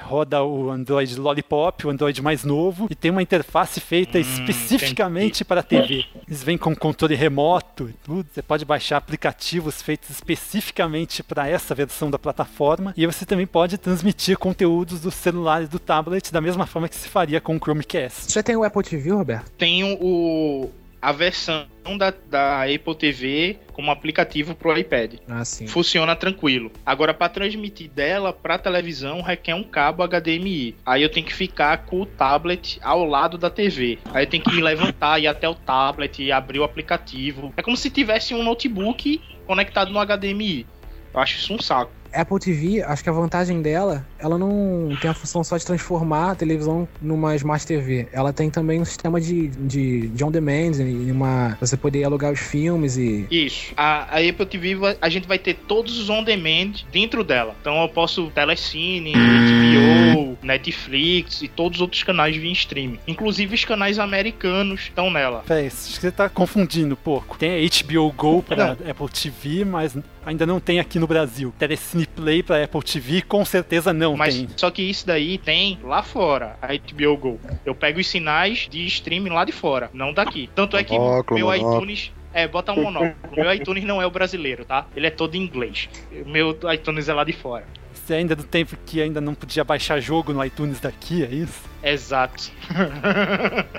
roda o Android Lollipop, o Android mais novo, e tem uma interface feita especificamente para a TV. Eles vêm com controle remoto e tudo. Você pode baixar aplicativos feitos especificamente para essa versão da plataforma. E você também pode transmitir conteúdos do celular e do tablet da mesma forma que se faria com o Chromecast. Você tem o Apple TV, Roberto? Tenho o, a versão da, da Apple TV como aplicativo pro iPad. Ah, sim. Funciona tranquilo. Agora, para transmitir dela para televisão, requer um cabo HDMI. Aí eu tenho que ficar com o tablet ao lado da TV. Aí eu tenho que me levantar, ir até o tablet e abrir o aplicativo. É como se tivesse um notebook conectado no HDMI. Eu acho isso um saco. Apple TV, acho que a vantagem dela, ela não tem a função só de transformar a televisão numa Smart TV. Ela tem também um sistema de, de, de on-demand, e uma, você poder alugar os filmes e... Isso. A, a Apple TV, a gente vai ter todos os on-demand dentro dela. Então eu posso Telecine, HBO, Netflix e todos os outros canais via streaming. Inclusive os canais americanos estão nela. Peraí, acho que você tá confundindo um pouco. Tem a HBO Go para Apple TV, mas ainda não tem aqui no Brasil. Telecine Play para Apple TV, com certeza não Mas tem. só que isso daí tem lá fora, a HBO Go. Eu pego os sinais de streaming lá de fora, não daqui. Tanto é que Monóculo, meu monóculo. iTunes é, bota um monóculo. Meu iTunes não é o brasileiro, tá? Ele é todo em inglês. Meu iTunes é lá de fora. Você ainda do tempo que ainda não podia baixar jogo no iTunes daqui, é isso? Exato. [LAUGHS]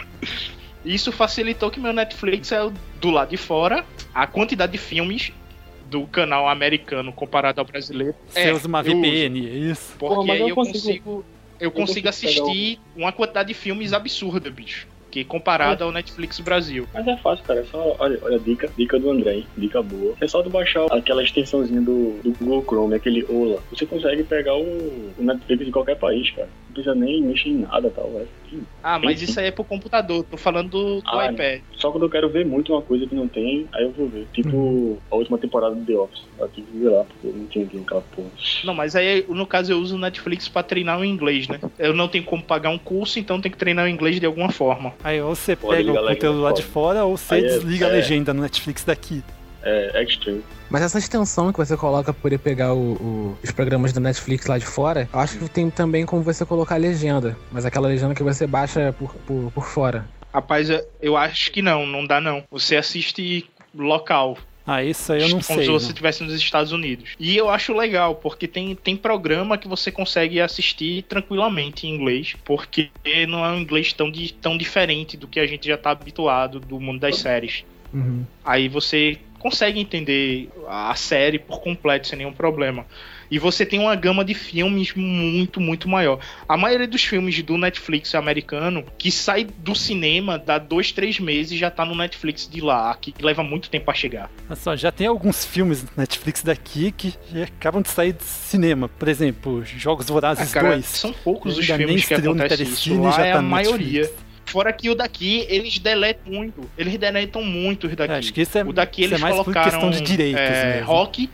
Isso facilitou que meu Netflix é do lado de fora. A quantidade de filmes do canal americano comparado ao brasileiro. Você é, usa uma eu VPN, uso. é isso? Porque Porra, aí eu eu consigo- consigo, eu consigo assistir uma quantidade de filmes absurda, bicho. Que comparado ao Netflix Brasil. Mas é fácil, cara. É só, olha, olha, dica, dica do André, hein? dica boa. É só tu baixar aquela extensãozinha do, do Google Chrome, aquele Ola. Você consegue pegar o, o Netflix de qualquer país, cara. Não precisa nem mexer em nada tal, velho. Ah, mas isso aí é pro computador. Tô falando do, do Ah, iPad. Só quando eu quero ver muito uma coisa que não tem, aí eu vou ver. Tipo a última temporada do The Office. Eu tive que ver lá, porque eu não tinha aqui aquela porra. Não, mas aí, no caso, eu uso o Netflix pra treinar o inglês, né? Eu não tenho como pagar um curso, então tem que treinar o inglês de alguma forma. Aí ou você Pode pega o a conteúdo lá de fora. ou você Aí é- desliga a é. legenda no Netflix daqui. É, Extreme. Mas essa extensão que você coloca pra poder pegar o- o- os programas da Netflix lá de fora, eu acho que tem também como você colocar a legenda. Mas aquela legenda que você baixa por, por, por fora. Rapaz, eu- eu acho que não, não dá não. Você assiste local. Ah, isso aí eu não como sei. se você estivesse nos Estados Unidos. E eu acho legal, porque tem, tem programa que você consegue assistir tranquilamente em inglês, porque não é um inglês tão, di- tão diferente do que a gente já tá habituado do mundo das séries. Uhum. Aí você consegue entender a série por completo sem nenhum problema. E você tem uma gama de filmes muito, muito maior. A maioria dos filmes do Netflix americano, que sai do cinema, dá dois, três meses e já tá no Netflix de lá, que leva muito tempo a chegar. Olha só, já tem alguns filmes no Netflix daqui que acabam de sair do cinema. Por exemplo, Jogos Vorazes Ah, cara, 2. são poucos os filmes que no acontecem isso. Lá já é tá a maioria. Netflix. Fora que o daqui, eles deletam muito. Eles deletam muito os daqui. É, acho que isso é- o daqui isso é eles mais colocaram questão de direitos é, mesmo. rock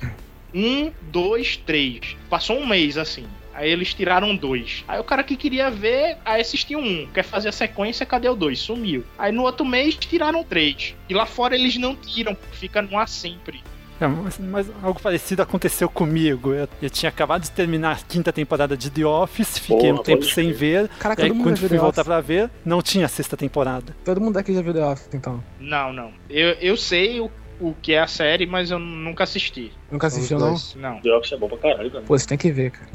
1, 2, 3. Passou um mês assim. Aí eles tiraram dois. Aí o cara que queria ver, aí assistiu um. Quer fazer a sequência, cadê o dois? Sumiu. Aí no outro mês tiraram três. E lá fora eles não tiram, fica no ar sempre. É, mas, mas algo parecido aconteceu comigo. Eu, eu tinha acabado de terminar a quinta temporada de The Office, fiquei Porra, um tempo sem ver. Caraca, e aí todo mundo quando já viu fui The voltar Office. pra ver, não tinha a sexta temporada. Todo mundo aqui já viu The Office, então. Não, não. Eu, eu sei o, o que é a série, mas eu nunca assisti. Nunca assistiu, não? Não. The Office é bom pra caralho, cara. Pô, você tem que ver, cara.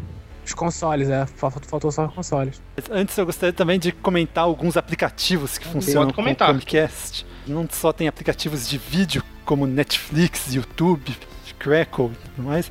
Os consoles, é. Fal- Faltou só os consoles. Antes eu gostaria também de comentar alguns aplicativos que funcionam com o comentar. Não só tem aplicativos de vídeo como Netflix, YouTube, Crackle e tudo mais,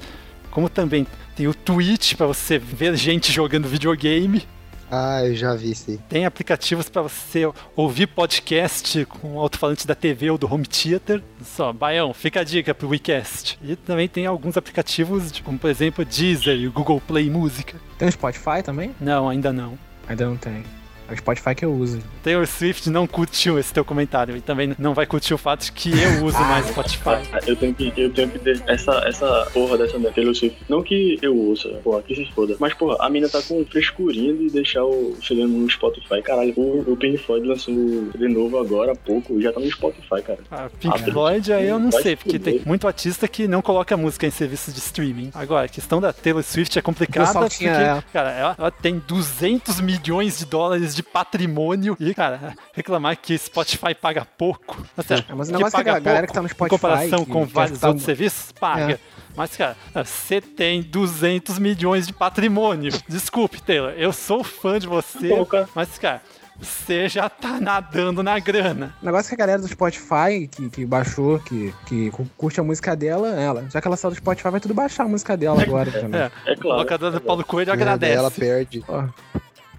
como também tem o Twitch para você ver gente jogando videogame. Ah, eu já vi isso aí. Tem aplicativos para você ouvir podcast com o alto-falante da TV ou do home theater. Só, Baião, fica a dica pro WeCast. E também tem alguns aplicativos, como por exemplo Deezer e o Google Play Música. Tem o Spotify também? Não, ainda não. Ainda não tem. É o Spotify que eu uso. Taylor Swift não curtiu esse teu comentário e também não vai curtir o fato de que eu uso mais Spotify. Ah, [LAUGHS] Eu tenho que, eu tenho que ter essa, essa porra dessa da Taylor Swift. Não que eu ouça, porra, que se foda. Mas, porra, a mina tá com frescurinha de deixar o CD no Spotify. Caralho, o, o Pink Floyd lançou de novo agora há pouco, já tá no Spotify, cara. Ah, Pink Abre. Floyd aí eu não Vai sei, se porque tem muito artista que não coloca música em serviços de streaming. Agora, a questão da Taylor Swift é complicada porque, é. cara, ela, ela tem 200 milhões de dólares de patrimônio e, cara, reclamar que Spotify paga pouco. Assim, É, mas o negócio é que a paga galera pouco que tá no Em Spotify, comparação que- com vários tá- outros serviços, paga. É. Mas, cara, você tem 200 milhões de patrimônio. Desculpe, Taylor, eu sou fã de você, mas, cara, você já tá nadando na grana. O negócio é que a galera do Spotify, que, que baixou, que, que cu- curte a música dela, ela, já que ela saiu do Spotify, vai tudo baixar a música dela agora também. É, o locador do Paulo Coelho É, agradece. ela perde.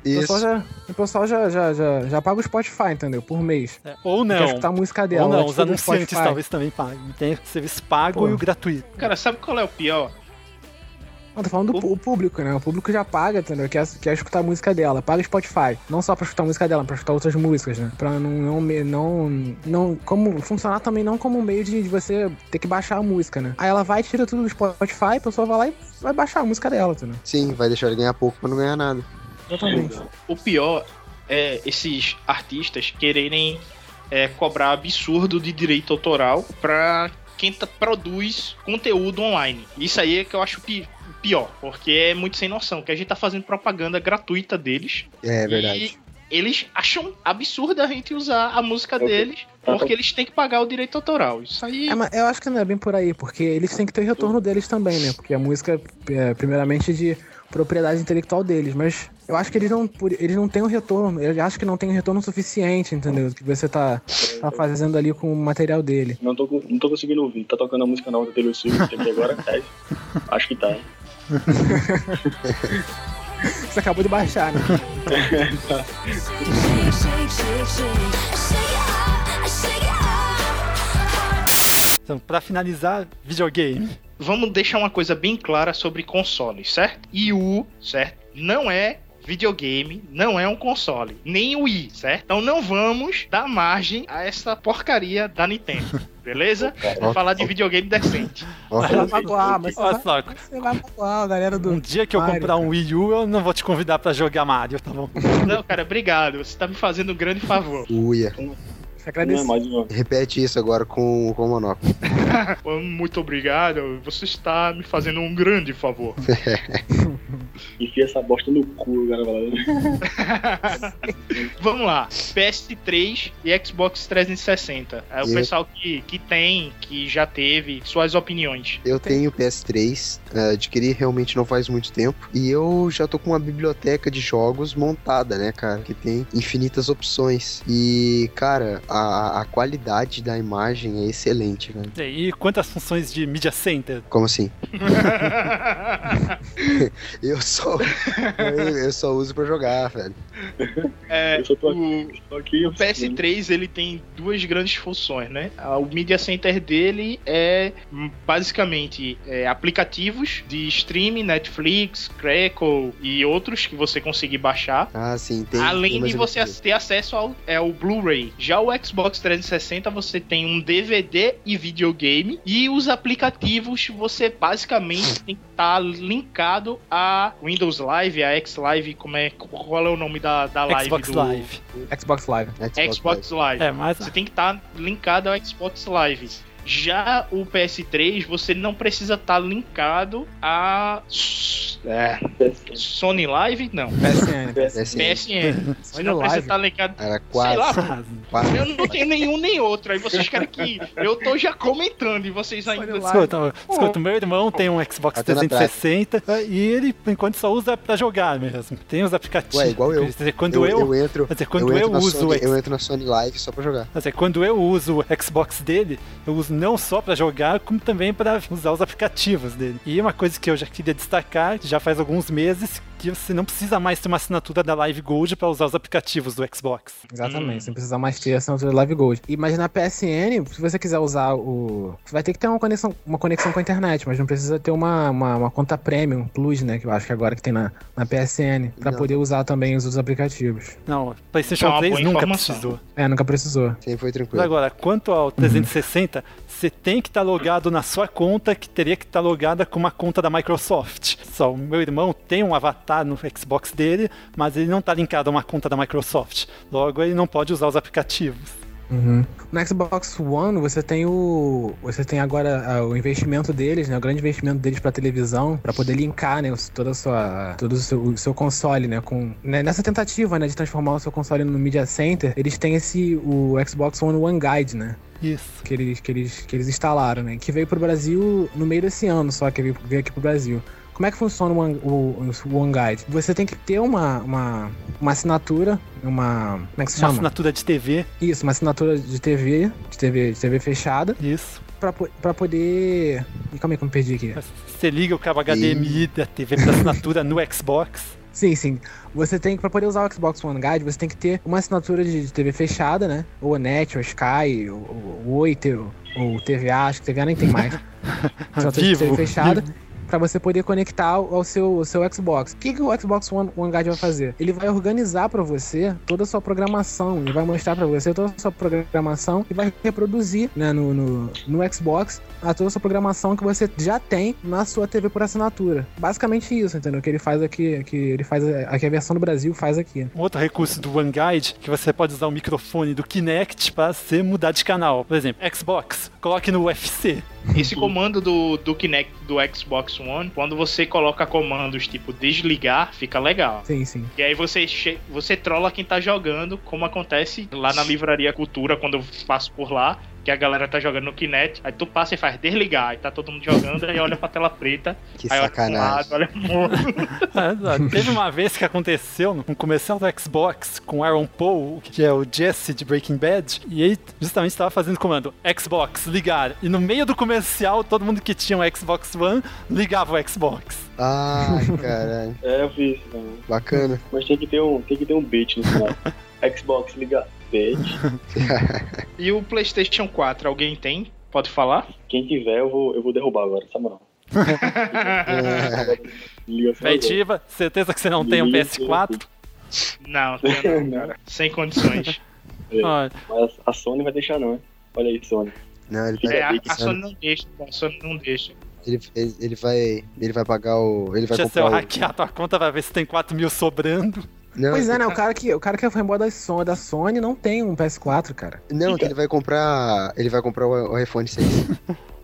Ó, O pessoal, já, o pessoal já, já, já, já paga o Spotify, entendeu? Por mês. Ou não. Quer escutar a música dela. Ou não, ela os tira do anunciantes Spotify. talvez também paguem. Tem o serviço pago Pô. e o gratuito. Cara, sabe qual é o pior? Não, tô falando do o público, né? O público já paga, entendeu? Quer, quer escutar a música dela. Paga o Spotify. Não só pra escutar a música dela, mas pra escutar outras músicas, né? Pra não. Não. não, não como, funcionar também não como um meio de, de você ter que baixar a música, né? Aí ela vai, tira tudo do Spotify, a pessoa vai lá e vai baixar a música dela, entendeu? Sim, vai deixar ele ganhar pouco pra não ganhar nada. Exatamente. O pior é esses artistas quererem é, cobrar absurdo de direito autoral pra quem tá- produz conteúdo online. Isso aí é que eu acho pi- pior, porque é muito sem noção, que a gente tá fazendo propaganda gratuita deles. É verdade. E eles acham absurdo a gente usar a música deles, porque eles têm que pagar o direito autoral. Isso aí. É, mas eu acho que não é bem por aí, porque eles têm que ter retorno deles também, né? Porque a música, é, primeiramente, de propriedade intelectual deles, mas eu acho que eles não, eles não têm o retorno, eu acho que não tem o retorno suficiente, entendeu? Que você tá, tá fazendo ali com o material dele. Não tô, não tô conseguindo ouvir. Tá tocando a música nova da Taylor Swift aqui agora? [LAUGHS] É. Acho que tá. [LAUGHS] Você acabou de baixar, né? [LAUGHS] Então, pra finalizar, videogame. Vamos deixar uma coisa bem clara sobre consoles, certo? Wii certo? Não é videogame, não é um console, nem o Wii, certo? Então não vamos dar margem a essa porcaria da Nintendo, [LAUGHS] beleza? Vamos falar de videogame decente. Você vai magoar, mas você Olha vai, só, você vai magoar galera do. um dia que eu Mario, comprar um Wii U, eu não vou te convidar pra jogar Mario, tá bom? Não, cara, obrigado. Você tá me fazendo um grande favor. Uia. Você agradece. Repete isso agora com, com o monóculo. [LAUGHS] Muito obrigado. Você está me fazendo um grande favor. [LAUGHS] Enfia essa bosta no cu, cara. [LAUGHS] Vamos lá. PS3 e Xbox 360. É o E- pessoal que, que tem, que já teve, suas opiniões. Eu tenho PS3, eh, adquiri realmente não faz muito tempo. E eu já tô com uma biblioteca de jogos montada, né, cara? Que tem infinitas opções. E, cara, a, a qualidade da imagem é excelente, velho. E quantas funções de Media Center? Como assim? [LAUGHS] [LAUGHS] eu só. eu, eu só uso pra jogar, velho. É, Eu só tô o, aqui, o PS3 ele tem duas grandes funções, né? O Media Center dele é basicamente é, aplicativos de streaming, Netflix, Crackle e outros que você conseguir baixar. Ah, sim, tem. Além tem de você ter acesso ao é, o Blu-ray. Já o Xbox 360 você tem um DVD e videogame. E os aplicativos você basicamente tem que estar linkado a Windows Live, a X Live, como é, qual é o nome da, da live Xbox do Live. Xbox Live. Xbox Live. É, mas Você tem que estar linkado ao Xbox Live. Já o PS3, você não precisa estar linkado a é, Sony Live, não. PSN. PSN. [LAUGHS] Você não Live. precisa estar ligado. Era Sei quase. lá, quase. eu não tenho nenhum nem outro. Aí vocês querem que. Eu tô já comentando e vocês ainda. Escuta, escuta, meu irmão tem um Xbox Bateu na 360 e ele, por enquanto, só usa pra jogar mesmo. Tem os apicativos. Ué, igual eu. Quer dizer, quando eu, eu, entro, quer dizer, quando eu, eu, entro uso Sony, o X- eu entro na Sony Live só pra jogar. Quer dizer, quando eu uso o Xbox dele, eu uso não só pra jogar, como também pra usar os aplicativos dele. E uma coisa que eu já queria destacar, já faz alguns meses, que você não precisa mais ter uma assinatura da Live Gold pra usar os aplicativos do Xbox. Exatamente, você não precisa mais ter assinatura do Live Gold. E, mas na PSN, se você quiser usar o. Você vai ter que ter uma conexão, uma conexão com a internet, mas não precisa ter uma, uma, uma conta Premium Plus, né? Que eu acho que agora que tem na, na PSN, pra Não. poder usar também os outros aplicativos. Não, PlayStation É uma 3 boa nunca informação. precisou. É, nunca precisou. Sempre foi Mas tranquilo. agora, quanto ao 360, você tem que estar logado na sua conta, que teria que estar logada com uma conta da Microsoft. Só o meu irmão tem um avatar no Xbox dele, mas ele não está linkado a uma conta da Microsoft. Logo, ele não pode usar os aplicativos. Uhum. No Xbox One, você tem o. Você tem agora ah, o investimento deles, né? O grande investimento deles pra televisão, pra poder linkar, né? Toda sua. Todo o seu, o seu console, né? Com, né, Nessa tentativa, né? De transformar o seu console no Media Center, eles têm esse. O Xbox One One Guide, né? Isso. Que eles, que, eles, que eles instalaram, né? Que veio pro Brasil no meio desse ano, só que veio, veio aqui pro Brasil. Como é que funciona o One, o, o One Guide? Você tem que ter uma, uma, uma assinatura, uma. Como é que se Uma chama? assinatura de TV. Isso, uma assinatura de TV, de TV, de TV fechada, Isso. pra poder. Calma aí que eu me perdi aqui. Você liga o cabo HDMI da TV para assinatura no Xbox. [LAUGHS] Sim, sim. Você tem que, pra poder usar o Xbox One Guide, você tem que ter uma assinatura de, de TV fechada, né? Ou a Net, ou a Sky, ou, ou Oi, ou, ou TVA, acho que TVA nem tem mais. [LAUGHS] Assinatura de Vivo, TV fechada. vivo. Pra você poder conectar ao seu, ao seu Xbox. O que, que o Xbox One, One Guide vai fazer? Ele vai organizar pra você toda a sua programação. Ele vai mostrar pra você toda a sua programação e vai reproduzir né, no, no, no Xbox a toda a sua programação que você já tem na sua TV por assinatura. Basicamente isso, entendeu? Que ele faz aqui, que ele faz aqui a versão do Brasil faz aqui. Um outro recurso do OneGuide que você pode usar o microfone do Kinect para você mudar de canal. Por exemplo, Xbox, coloque no UFC. Esse comando do, do Kinect do Xbox One, quando você coloca comandos tipo desligar, fica legal. Sim, sim. E aí você, você trola quem tá jogando, como acontece lá na Livraria Cultura, quando eu passo por lá. Que a galera tá jogando no Kinect, aí tu passa e faz desligar, aí tá todo mundo jogando, aí olha pra tela preta, Que aí sacanagem. olha pro lado, olha pro [LAUGHS] É. Teve uma vez que aconteceu no comercial do Xbox com Aaron Paul, que é o Jesse de Breaking Bad, e ele justamente estava fazendo o comando Xbox, ligar. E no meio do comercial, todo mundo que tinha um Xbox One ligava o Xbox. Ai, [LAUGHS] caralho. É, eu vi isso também. Bacana. Mas tem que ter um, tem que ter um beat no final. [LAUGHS] Xbox liga [LAUGHS] E o PlayStation 4, alguém tem? Pode falar? Quem tiver, eu vou, eu vou derrubar agora, essa moral. [LAUGHS] Feitiva, certeza que você não tem um PS4? Não, tenho não, [LAUGHS] cara. Sem condições. Olha. Mas a Sony vai deixar não, hein? Olha aí, Sony. Não, ele, É, a, a Sony não deixa, a Sony não deixa. ele, ele, ele vai. Ele vai pagar o. Ele vai Deixa se eu comprar o. hackear tua conta, vai ver se tem 4 mil sobrando. Não, Pois é, né? O cara que, o cara que é fanboy da Sony, da Sony não tem um PS4, cara. Não, que ele vai comprar. Ele vai comprar o, o iPhone 6. [LAUGHS]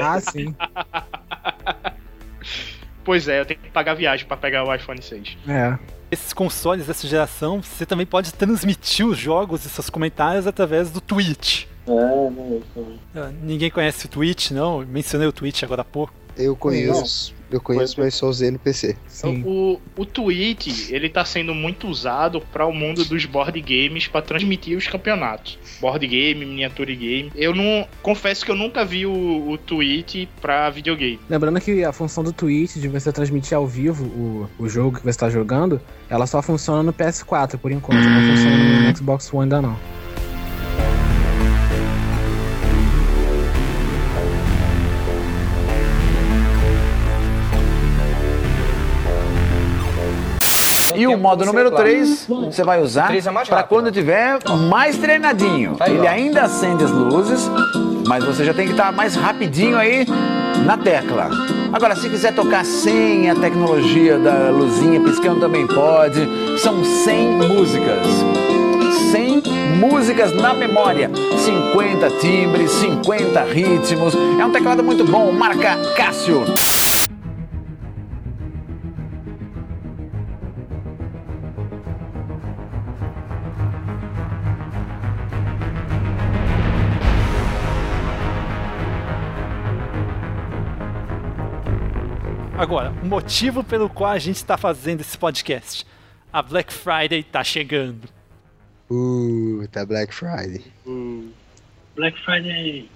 Ah, sim. [LAUGHS] Pois é, eu tenho que pagar viagem pra pegar o iPhone 6. É. Esses consoles dessa geração, você também pode transmitir os jogos e seus comentários através do Twitch. É, não, isso também. Ah, Ninguém conhece o Twitch, não? Mencionei o Twitch agora há pouco. Eu conheço. Eu conheço, mas só usei no PC. O, o Twitch, ele tá sendo muito usado para o mundo dos board games para transmitir os campeonatos. Board game, miniature game. Eu não confesso que eu nunca vi o, o Twitch para videogame. Lembrando que a função do Twitch de você transmitir ao vivo o, o jogo que você está jogando, ela só funciona no PS4 por enquanto, não funciona no Xbox One ainda não. E o modo número 3 você vai usar é para quando tiver mais treinadinho. Tá Ele ainda acende as luzes, mas você já tem que estar mais rapidinho aí na tecla. Agora, se quiser tocar sem a tecnologia da luzinha piscando também pode. São 100 músicas. 100 músicas na memória. 50 timbres, 50 ritmos. É um teclado muito bom, marca Cássio. Agora, o motivo pelo qual a gente está fazendo esse podcast. A Black Friday tá chegando. Uh, tá Black Friday. Black Friday.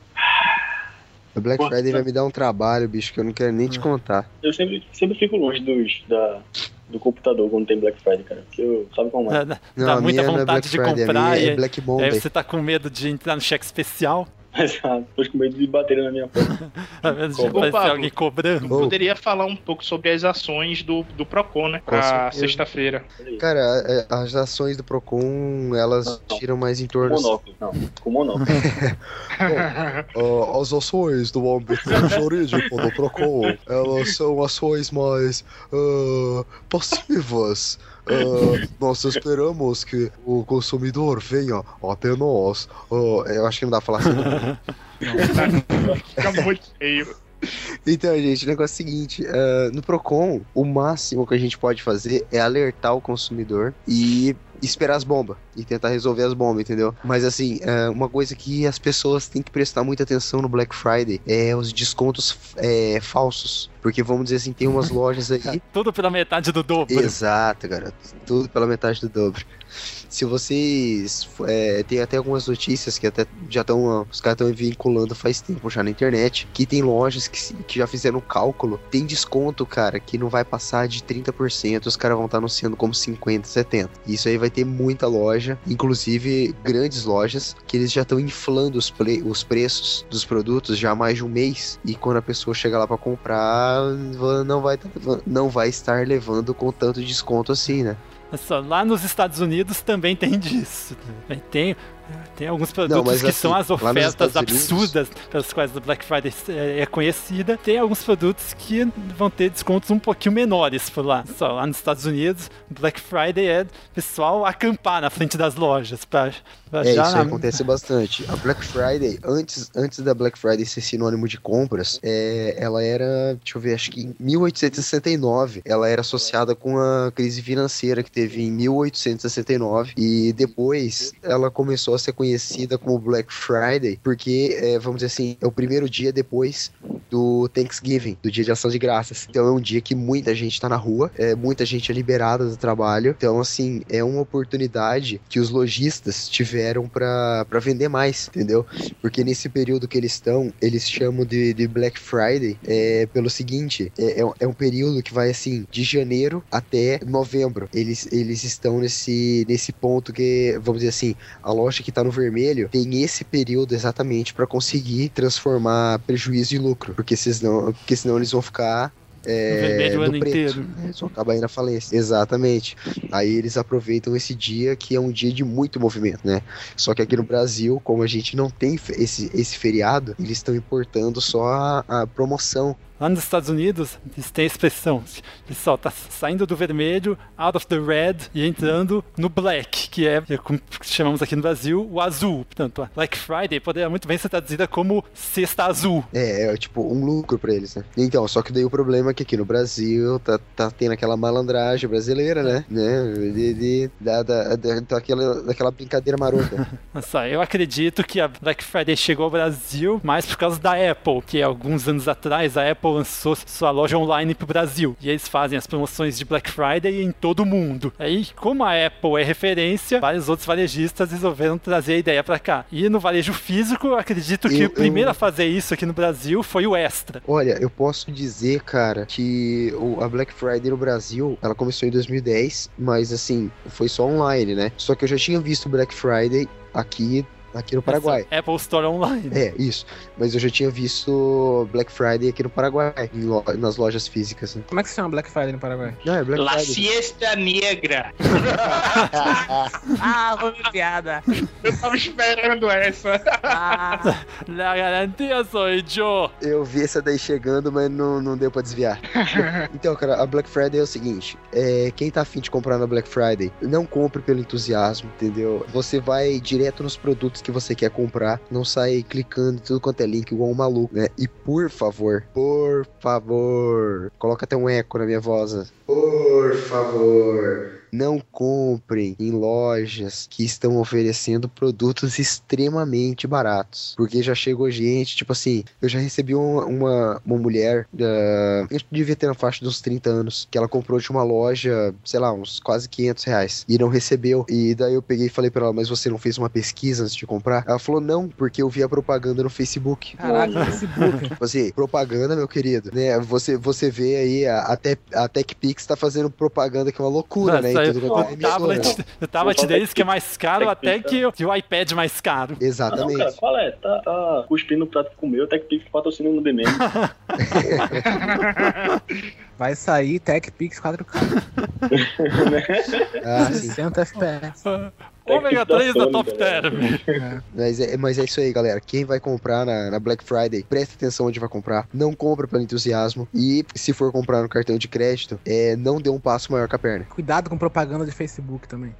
A Black Friday tá- vai me dar um trabalho, bicho, que eu não quero nem te contar. Eu sempre, sempre fico longe dos, da, do computador quando tem Black Friday, cara. Porque eu sabe como é. Dá, dá- Não, dá a muita minha não é vontade Black de comprar é e aí- Black Monday. aí você tá com medo de entrar no cheque especial. Exato. Tô com medo de bater na minha porta. [LAUGHS] Pablo, alguém cobrando. Poderia falar um pouco sobre as ações do, do Procon, né? Com Pra sexta-feira. Cara, é- as ações do Procon, elas tiram mais em Com torno. monóculo, não. Com monóculo. [LAUGHS] Ah, as ações do âmbito jurídico do Procon, elas são ações mais ah, passivas. Ah, nós esperamos que o consumidor venha até nós. Ah, eu acho que não dá pra falar assim. Fica muito feio. Então, gente, o negócio é o seguinte: ah, no Procon, o máximo que a gente pode fazer é alertar o consumidor e esperar as bombas e tentar resolver as bombas, entendeu? Mas assim, uma coisa que as pessoas têm que prestar muita atenção no Black Friday é os descontos é, falsos. Porque vamos dizer assim, tem umas [LAUGHS] lojas aí. Tudo pela metade do dobro. Exato, garoto. Tudo pela metade do dobro. Se vocês. É, tem até algumas notícias que até já estão. Os caras estão vinculando faz tempo já na internet. Que tem lojas que, que já fizeram cálculo. Tem desconto, cara, que não vai passar de 30%. Os caras vão estar anunciando como 50%, 70%. Isso aí vai ter muita loja, inclusive grandes lojas, que eles já estão inflando os, os preços dos produtos já há mais de um mês. E quando a pessoa chega lá para comprar, não vai, não vai estar levando com tanto desconto assim, né? Só, lá nos Estados Unidos também tem disso. Tem, tem alguns produtos mas que assim, são as ofertas Estados Unidos- absurdas pelas quais a Black Friday é é conhecida. Tem alguns produtos que vão ter descontos um pouquinho menores por lá. Só lá nos Estados Unidos, Black Friday é pessoal acampar na frente das lojas pra, pra É, já isso acontece bastante. A Black Friday, antes, antes da Black Friday ser sinônimo de compras, é, ela era, deixa eu ver, acho que em 1869, ela era associada com a crise financeira que teve em 1869 e depois ela começou passou a ser conhecida como Black Friday porque, é, vamos dizer assim, é o primeiro dia depois do Thanksgiving, do Dia de Ação de Graças. Então é um dia que muita gente tá na rua, é, muita gente é liberada do trabalho. Então, assim, é uma oportunidade que os lojistas tiveram para vender mais, entendeu? Porque nesse período que eles estão, eles chamam de, de Black Friday é, pelo seguinte: é, é, um- é um período que vai assim de janeiro até novembro. Eles, eles estão nesse, nesse ponto que, vamos dizer assim, a loja que tá no vermelho tem esse período exatamente para conseguir transformar prejuízo em lucro. Porque senão, porque senão eles vão ficar. É, No vermelho o no ano preto. inteiro. Eles vão acabar indo na falência. Exatamente. Aí eles aproveitam esse dia que é um dia de muito movimento, né? Só que aqui no Brasil, como a gente não tem esse, esse feriado, eles estão importando só a, a promoção. Lá nos Estados Unidos, eles têm a expressão: pessoal tá saindo do vermelho, out of the red, e entrando no black, que é, é como chamamos aqui no Brasil, o azul. Portanto, a Black Friday poderia muito bem ser traduzida como Sexta Azul. É, é tipo um lucro pra eles, né? Então, só que daí o problema é que aqui no Brasil tá, tá tendo aquela malandragem brasileira, né? [LAUGHS] né? De, de- da, da, da- daquela, daquela brincadeira marota. [LAUGHS] Só, eu acredito que a Black Friday chegou ao Brasil mais por causa da Apple, que alguns anos atrás a Apple lançou sua loja online pro Brasil. E eles fazem as promoções de Black Friday em todo o mundo. Aí, como a Apple é referência, vários outros varejistas resolveram trazer a ideia pra cá. E no varejo físico, eu acredito que Eu- o primeiro eu- a fazer isso aqui no Brasil foi o Extra. Olha, eu posso dizer, cara, que o- a Black Friday no Brasil, ela começou em 2010, mas assim, foi só online, né? Só que eu já tinha visto Black Friday aqui, aqui no Paraguai. Essa Apple Store Online. É, isso. Mas eu já tinha visto Black Friday aqui no Paraguai, em lo- nas lojas físicas. Né? Como é que se chama Black Friday no Paraguai? Não, é Black La Friday. siesta negra. [LAUGHS] ah, foi uma piada. Eu tava esperando essa. La garantia sou eu. Eu vi essa daí chegando, mas não, não deu pra desviar. [LAUGHS] então, cara, a Black Friday é o seguinte: é, quem tá afim de comprar na Black Friday, não compre pelo entusiasmo, entendeu? Você vai direto nos produtos que você quer comprar, não sai clicando tudo quanto é link igual um maluco, né? E por favor, por favor, coloca até um eco na minha voz. Por favor, não comprem em lojas que estão oferecendo produtos extremamente baratos. Porque já chegou gente, tipo assim, eu já recebi uma, uma, uma mulher, da eu devia ter na faixa de uns 30 anos, que ela comprou de uma loja, sei lá, uns quase 500 reais, e não recebeu. E daí eu peguei e falei pra ela, mas você não fez uma pesquisa antes de comprar? Ela falou, não, porque eu vi a propaganda no Facebook. Caraca, Facebook. [LAUGHS] Tipo assim, propaganda, meu querido, né? Você, você vê aí, a, a, Te- a TechPix tá fazendo propaganda que é uma loucura, né? Nossa, Em tudo quanto é o tablet, o tablet deles que é mais caro até que, o- que o iPad mais caro. Ah, não, cara, qual é? Tá, tá cuspindo no prato que comeu, TechPix patrocinando no The Man. [LAUGHS] Vai sair TechPix 4K. [LAUGHS] [LAUGHS] Ah, sim. 60 FPS. Ômega 3 da Top Term. Mas é, mas é isso aí, galera. Quem vai comprar na, na Black Friday, preste atenção onde vai comprar. Não compra pelo entusiasmo. E se for comprar no cartão de crédito, é, não dê um passo maior que a perna. Cuidado com propaganda de Facebook também.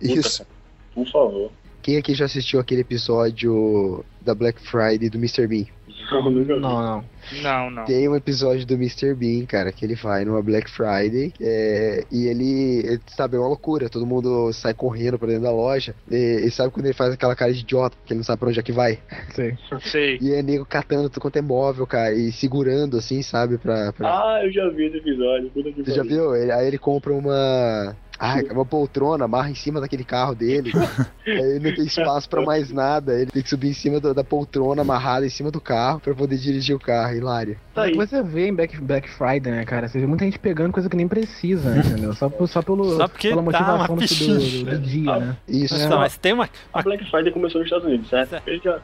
Isso. Por favor. Quem aqui já assistiu aquele episódio da Black Friday do Mr. Bean? Não. Não, não. Não, não. Tem um episódio do Mr. Bean, cara, que ele vai numa Black Friday é, e ele, ele, sabe, é uma loucura. Todo mundo sai correndo pra dentro da loja. E, e sabe quando ele faz aquela cara de idiota, que ele não sabe pra onde é que vai? Sei. Sei. E é nego catando tudo quanto é móvel, cara, e segurando assim, sabe, pra. pra... Ah, eu já vi esse episódio. Puta que Você já viu? Ele- aí ele compra uma. Ah, uma poltrona, amarra em cima daquele carro dele. [LAUGHS] aí ele não tem espaço pra mais nada. Ele tem que subir em cima do- da poltrona amarrada em cima do carro pra poder dirigir o carro. Hilário. Tá aí. Você vê em Black, Black Friday, né, cara? Você vê muita gente pegando coisa que nem precisa, né, entendeu? Só, só, pelo, Só porque pela tá motivação uma do, do, do dia, né? Isso. Nossa, mas tem uma, A Black Friday começou nos Estados Unidos, certo? Ele já,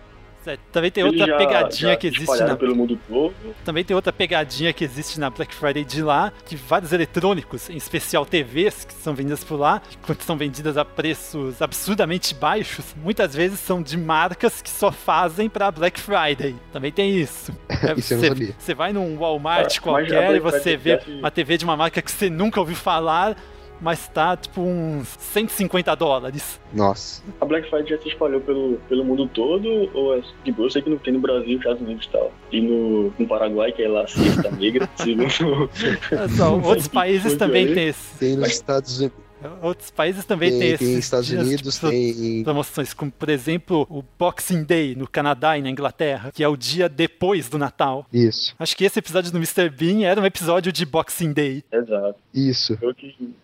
também tem ele outra já- pegadinha já que existe na pelo mundo todo. Também tem outra pegadinha que existe na Black Friday de lá, que vários eletrônicos, em especial TVs, que são vendidas por lá, quando são vendidas a preços absurdamente baixos, muitas vezes são de marcas que só fazem pra Black Friday. Também tem isso. [LAUGHS] É, Isso eu não você, sabia. você vai num Walmart Ah, qualquer e você vê uma TV de uma marca que você nunca ouviu falar, mas tá tipo uns 150 dólares. Nossa. A Black Friday já se espalhou pelo, pelo mundo todo, ou é de boa? Eu sei que não tem no Brasil, Estados Unidos e tal. E no, no Paraguai, que é lá Siesta Negra, [LAUGHS] segundo. Olha só, outros países também tem esse. Tem nos Estados Unidos. Outros países também Tem- têm tem esses Estados dias, Unidos, tipo, tem- promoções, como por exemplo o Boxing Day no Canadá e na Inglaterra, que é o dia depois do Natal. Isso. Acho que esse episódio do Mr. Bean era um episódio de Boxing Day. Exato. Isso.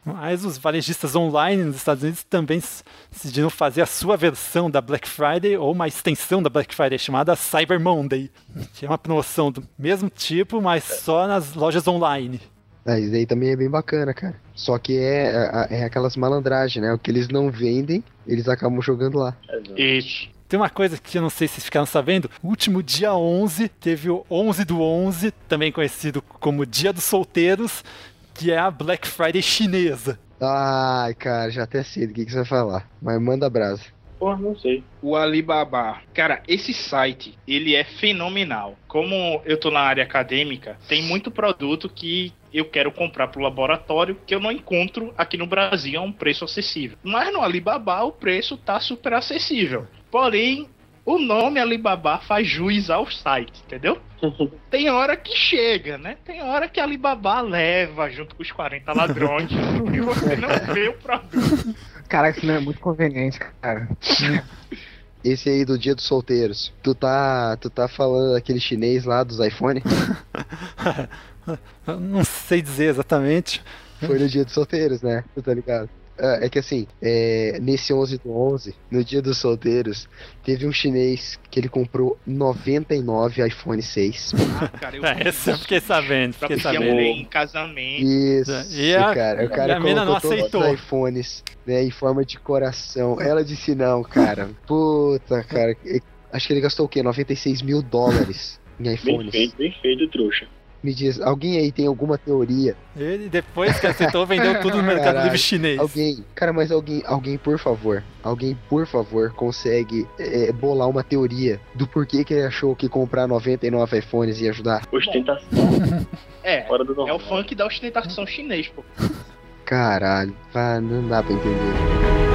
Mas os varejistas online nos Estados Unidos também decidiram fazer a sua versão da Black Friday ou uma extensão da Black Friday chamada Cyber Monday, [LAUGHS] que é uma promoção do mesmo tipo, mas só nas lojas online. Ah, isso aí também é bem bacana, cara. Só que é, é, é aquelas malandragens, né? O que eles não vendem, eles acabam jogando lá. Isso. Tem uma coisa que eu não sei se vocês ficaram sabendo. O último dia 11 teve o 11 do 11, também conhecido como Dia dos Solteiros, que é a Black Friday chinesa. Ai, cara, já até sei do que, que você vai falar. Mas manda brasa. Porra, não sei. O Alibaba. Cara, esse site, ele é fenomenal. Como eu tô na área acadêmica, tem muito produto que eu quero comprar pro laboratório que eu não encontro aqui no Brasil a um preço acessível. Mas no Alibaba o preço tá super acessível. Porém, o nome Alibaba faz jus ao site, entendeu? [LAUGHS] Tem hora que chega, né? Tem hora que Alibaba leva junto com os 40 ladrões [LAUGHS] e você não vê o produto. Caraca, isso não é muito conveniente, cara. [LAUGHS] Esse aí do dia dos solteiros. Tu tá, tu tá falando daquele chinês lá dos iPhone? [LAUGHS] Eu não sei dizer exatamente. Foi no dia dos solteiros, né? Tu tá ligado? Ah, É que assim, é, nesse 11 do 11, no dia dos solteiros, teve um chinês que ele comprou 99 iPhone 6. Cara, eu [LAUGHS] É, eu fiquei sabendo, pra fiquei pedir a mulher sabendo. em casamento. Isso, E a- cara. O e cara a mina não todos aceitou. os iPhones, né, em forma de coração. Ela disse não, cara. Puta, cara. Acho que ele gastou o quê? 96 mil dólares em Bem iPhones. feito, bem feito, trouxa. Me diz, alguém aí tem alguma teoria? Ele, depois que aceitou, vendeu tudo no Mercado Caralho. Livre chinês. Alguém, cara, mas alguém, alguém, por favor, alguém, por favor, consegue é, bolar uma teoria do porquê que ele achou que comprar 99 iPhones ia ajudar? Ostentação. É, Fora do é o funk da ostentação chinês, pô. Caralho, não dá pra entender.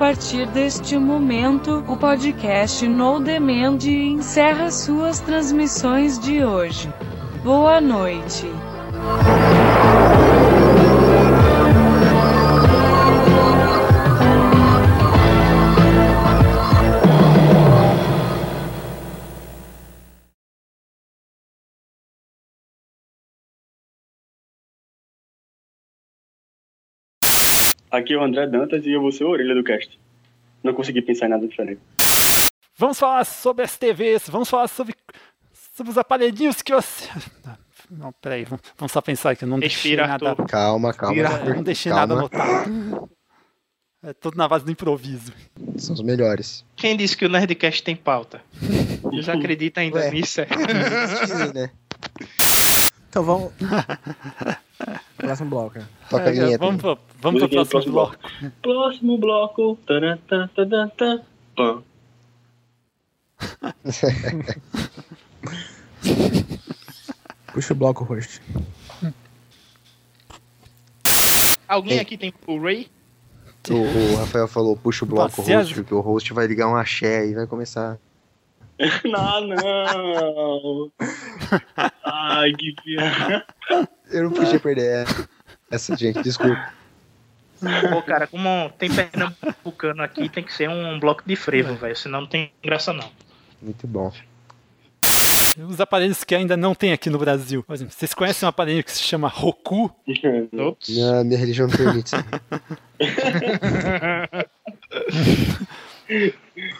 Partir deste momento, o podcast No Demand encerra suas transmissões de hoje. Boa noite. Aqui é o André Dantas e eu vou ser a orelha do cast. Não consegui pensar em nada diferente. Vamos falar sobre as TVs, vamos falar sobre, sobre os aparelhinhos que você. Não, peraí, vamos vamos só pensar que eu não deixei Respira, nada. Arthur. Calma, calma. Eu não deixei calma. nada anotado. É tudo na base do improviso. São os melhores. Quem disse que o Nerdcast tem pauta? Vocês [LAUGHS] acreditam ainda Ué. nisso? é? Sim, né? Então vamos. [LAUGHS] Próximo bloco. Toca a É, vinheta. vamos pro, vamos pro próximo bloco. Próximo bloco. Pam. [LAUGHS] Puxa o bloco, host. Alguém Ei. aqui tem Blu-ray? O, o Rafael falou, puxa o bloco host, que o host vai ligar um axé e vai começar. Não, [LAUGHS] não. Ai, que piada. Eu não podia perder essa. Gente, desculpa. Pô, cara, como tem pernambucano aqui, tem que ser um bloco de frevo, velho. Senão não tem graça, não. Muito bom. Os aparelhos que ainda não tem aqui no Brasil. Por exemplo, vocês conhecem um aparelho que se chama Roku? Ops. Minha, religião não permite isso. [LAUGHS] [LAUGHS]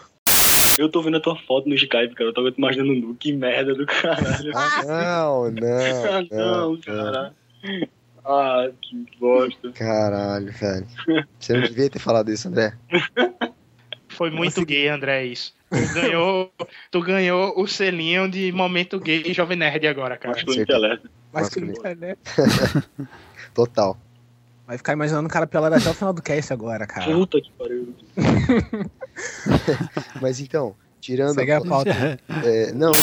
Eu tô vendo a tua foto no Skype, cara. Eu tava te imaginando nu. Que merda do caralho. Ah, não, [LAUGHS] não. Ah, não, cara. Ah, que bosta. Caralho, velho. Você não devia ter falado isso, André. Foi muito gay, André, isso. Tu ganhou, tu ganhou o selinho de momento gay Jovem Nerd agora, cara. Masculino intelecto. Mas que Masculino. é, né? [LAUGHS] Total. Vai ficar imaginando o cara pelado até o final do cast agora, cara. Puta que pariu. [LAUGHS] Mas então, tirando. Segue a pauta. [LAUGHS] É, não,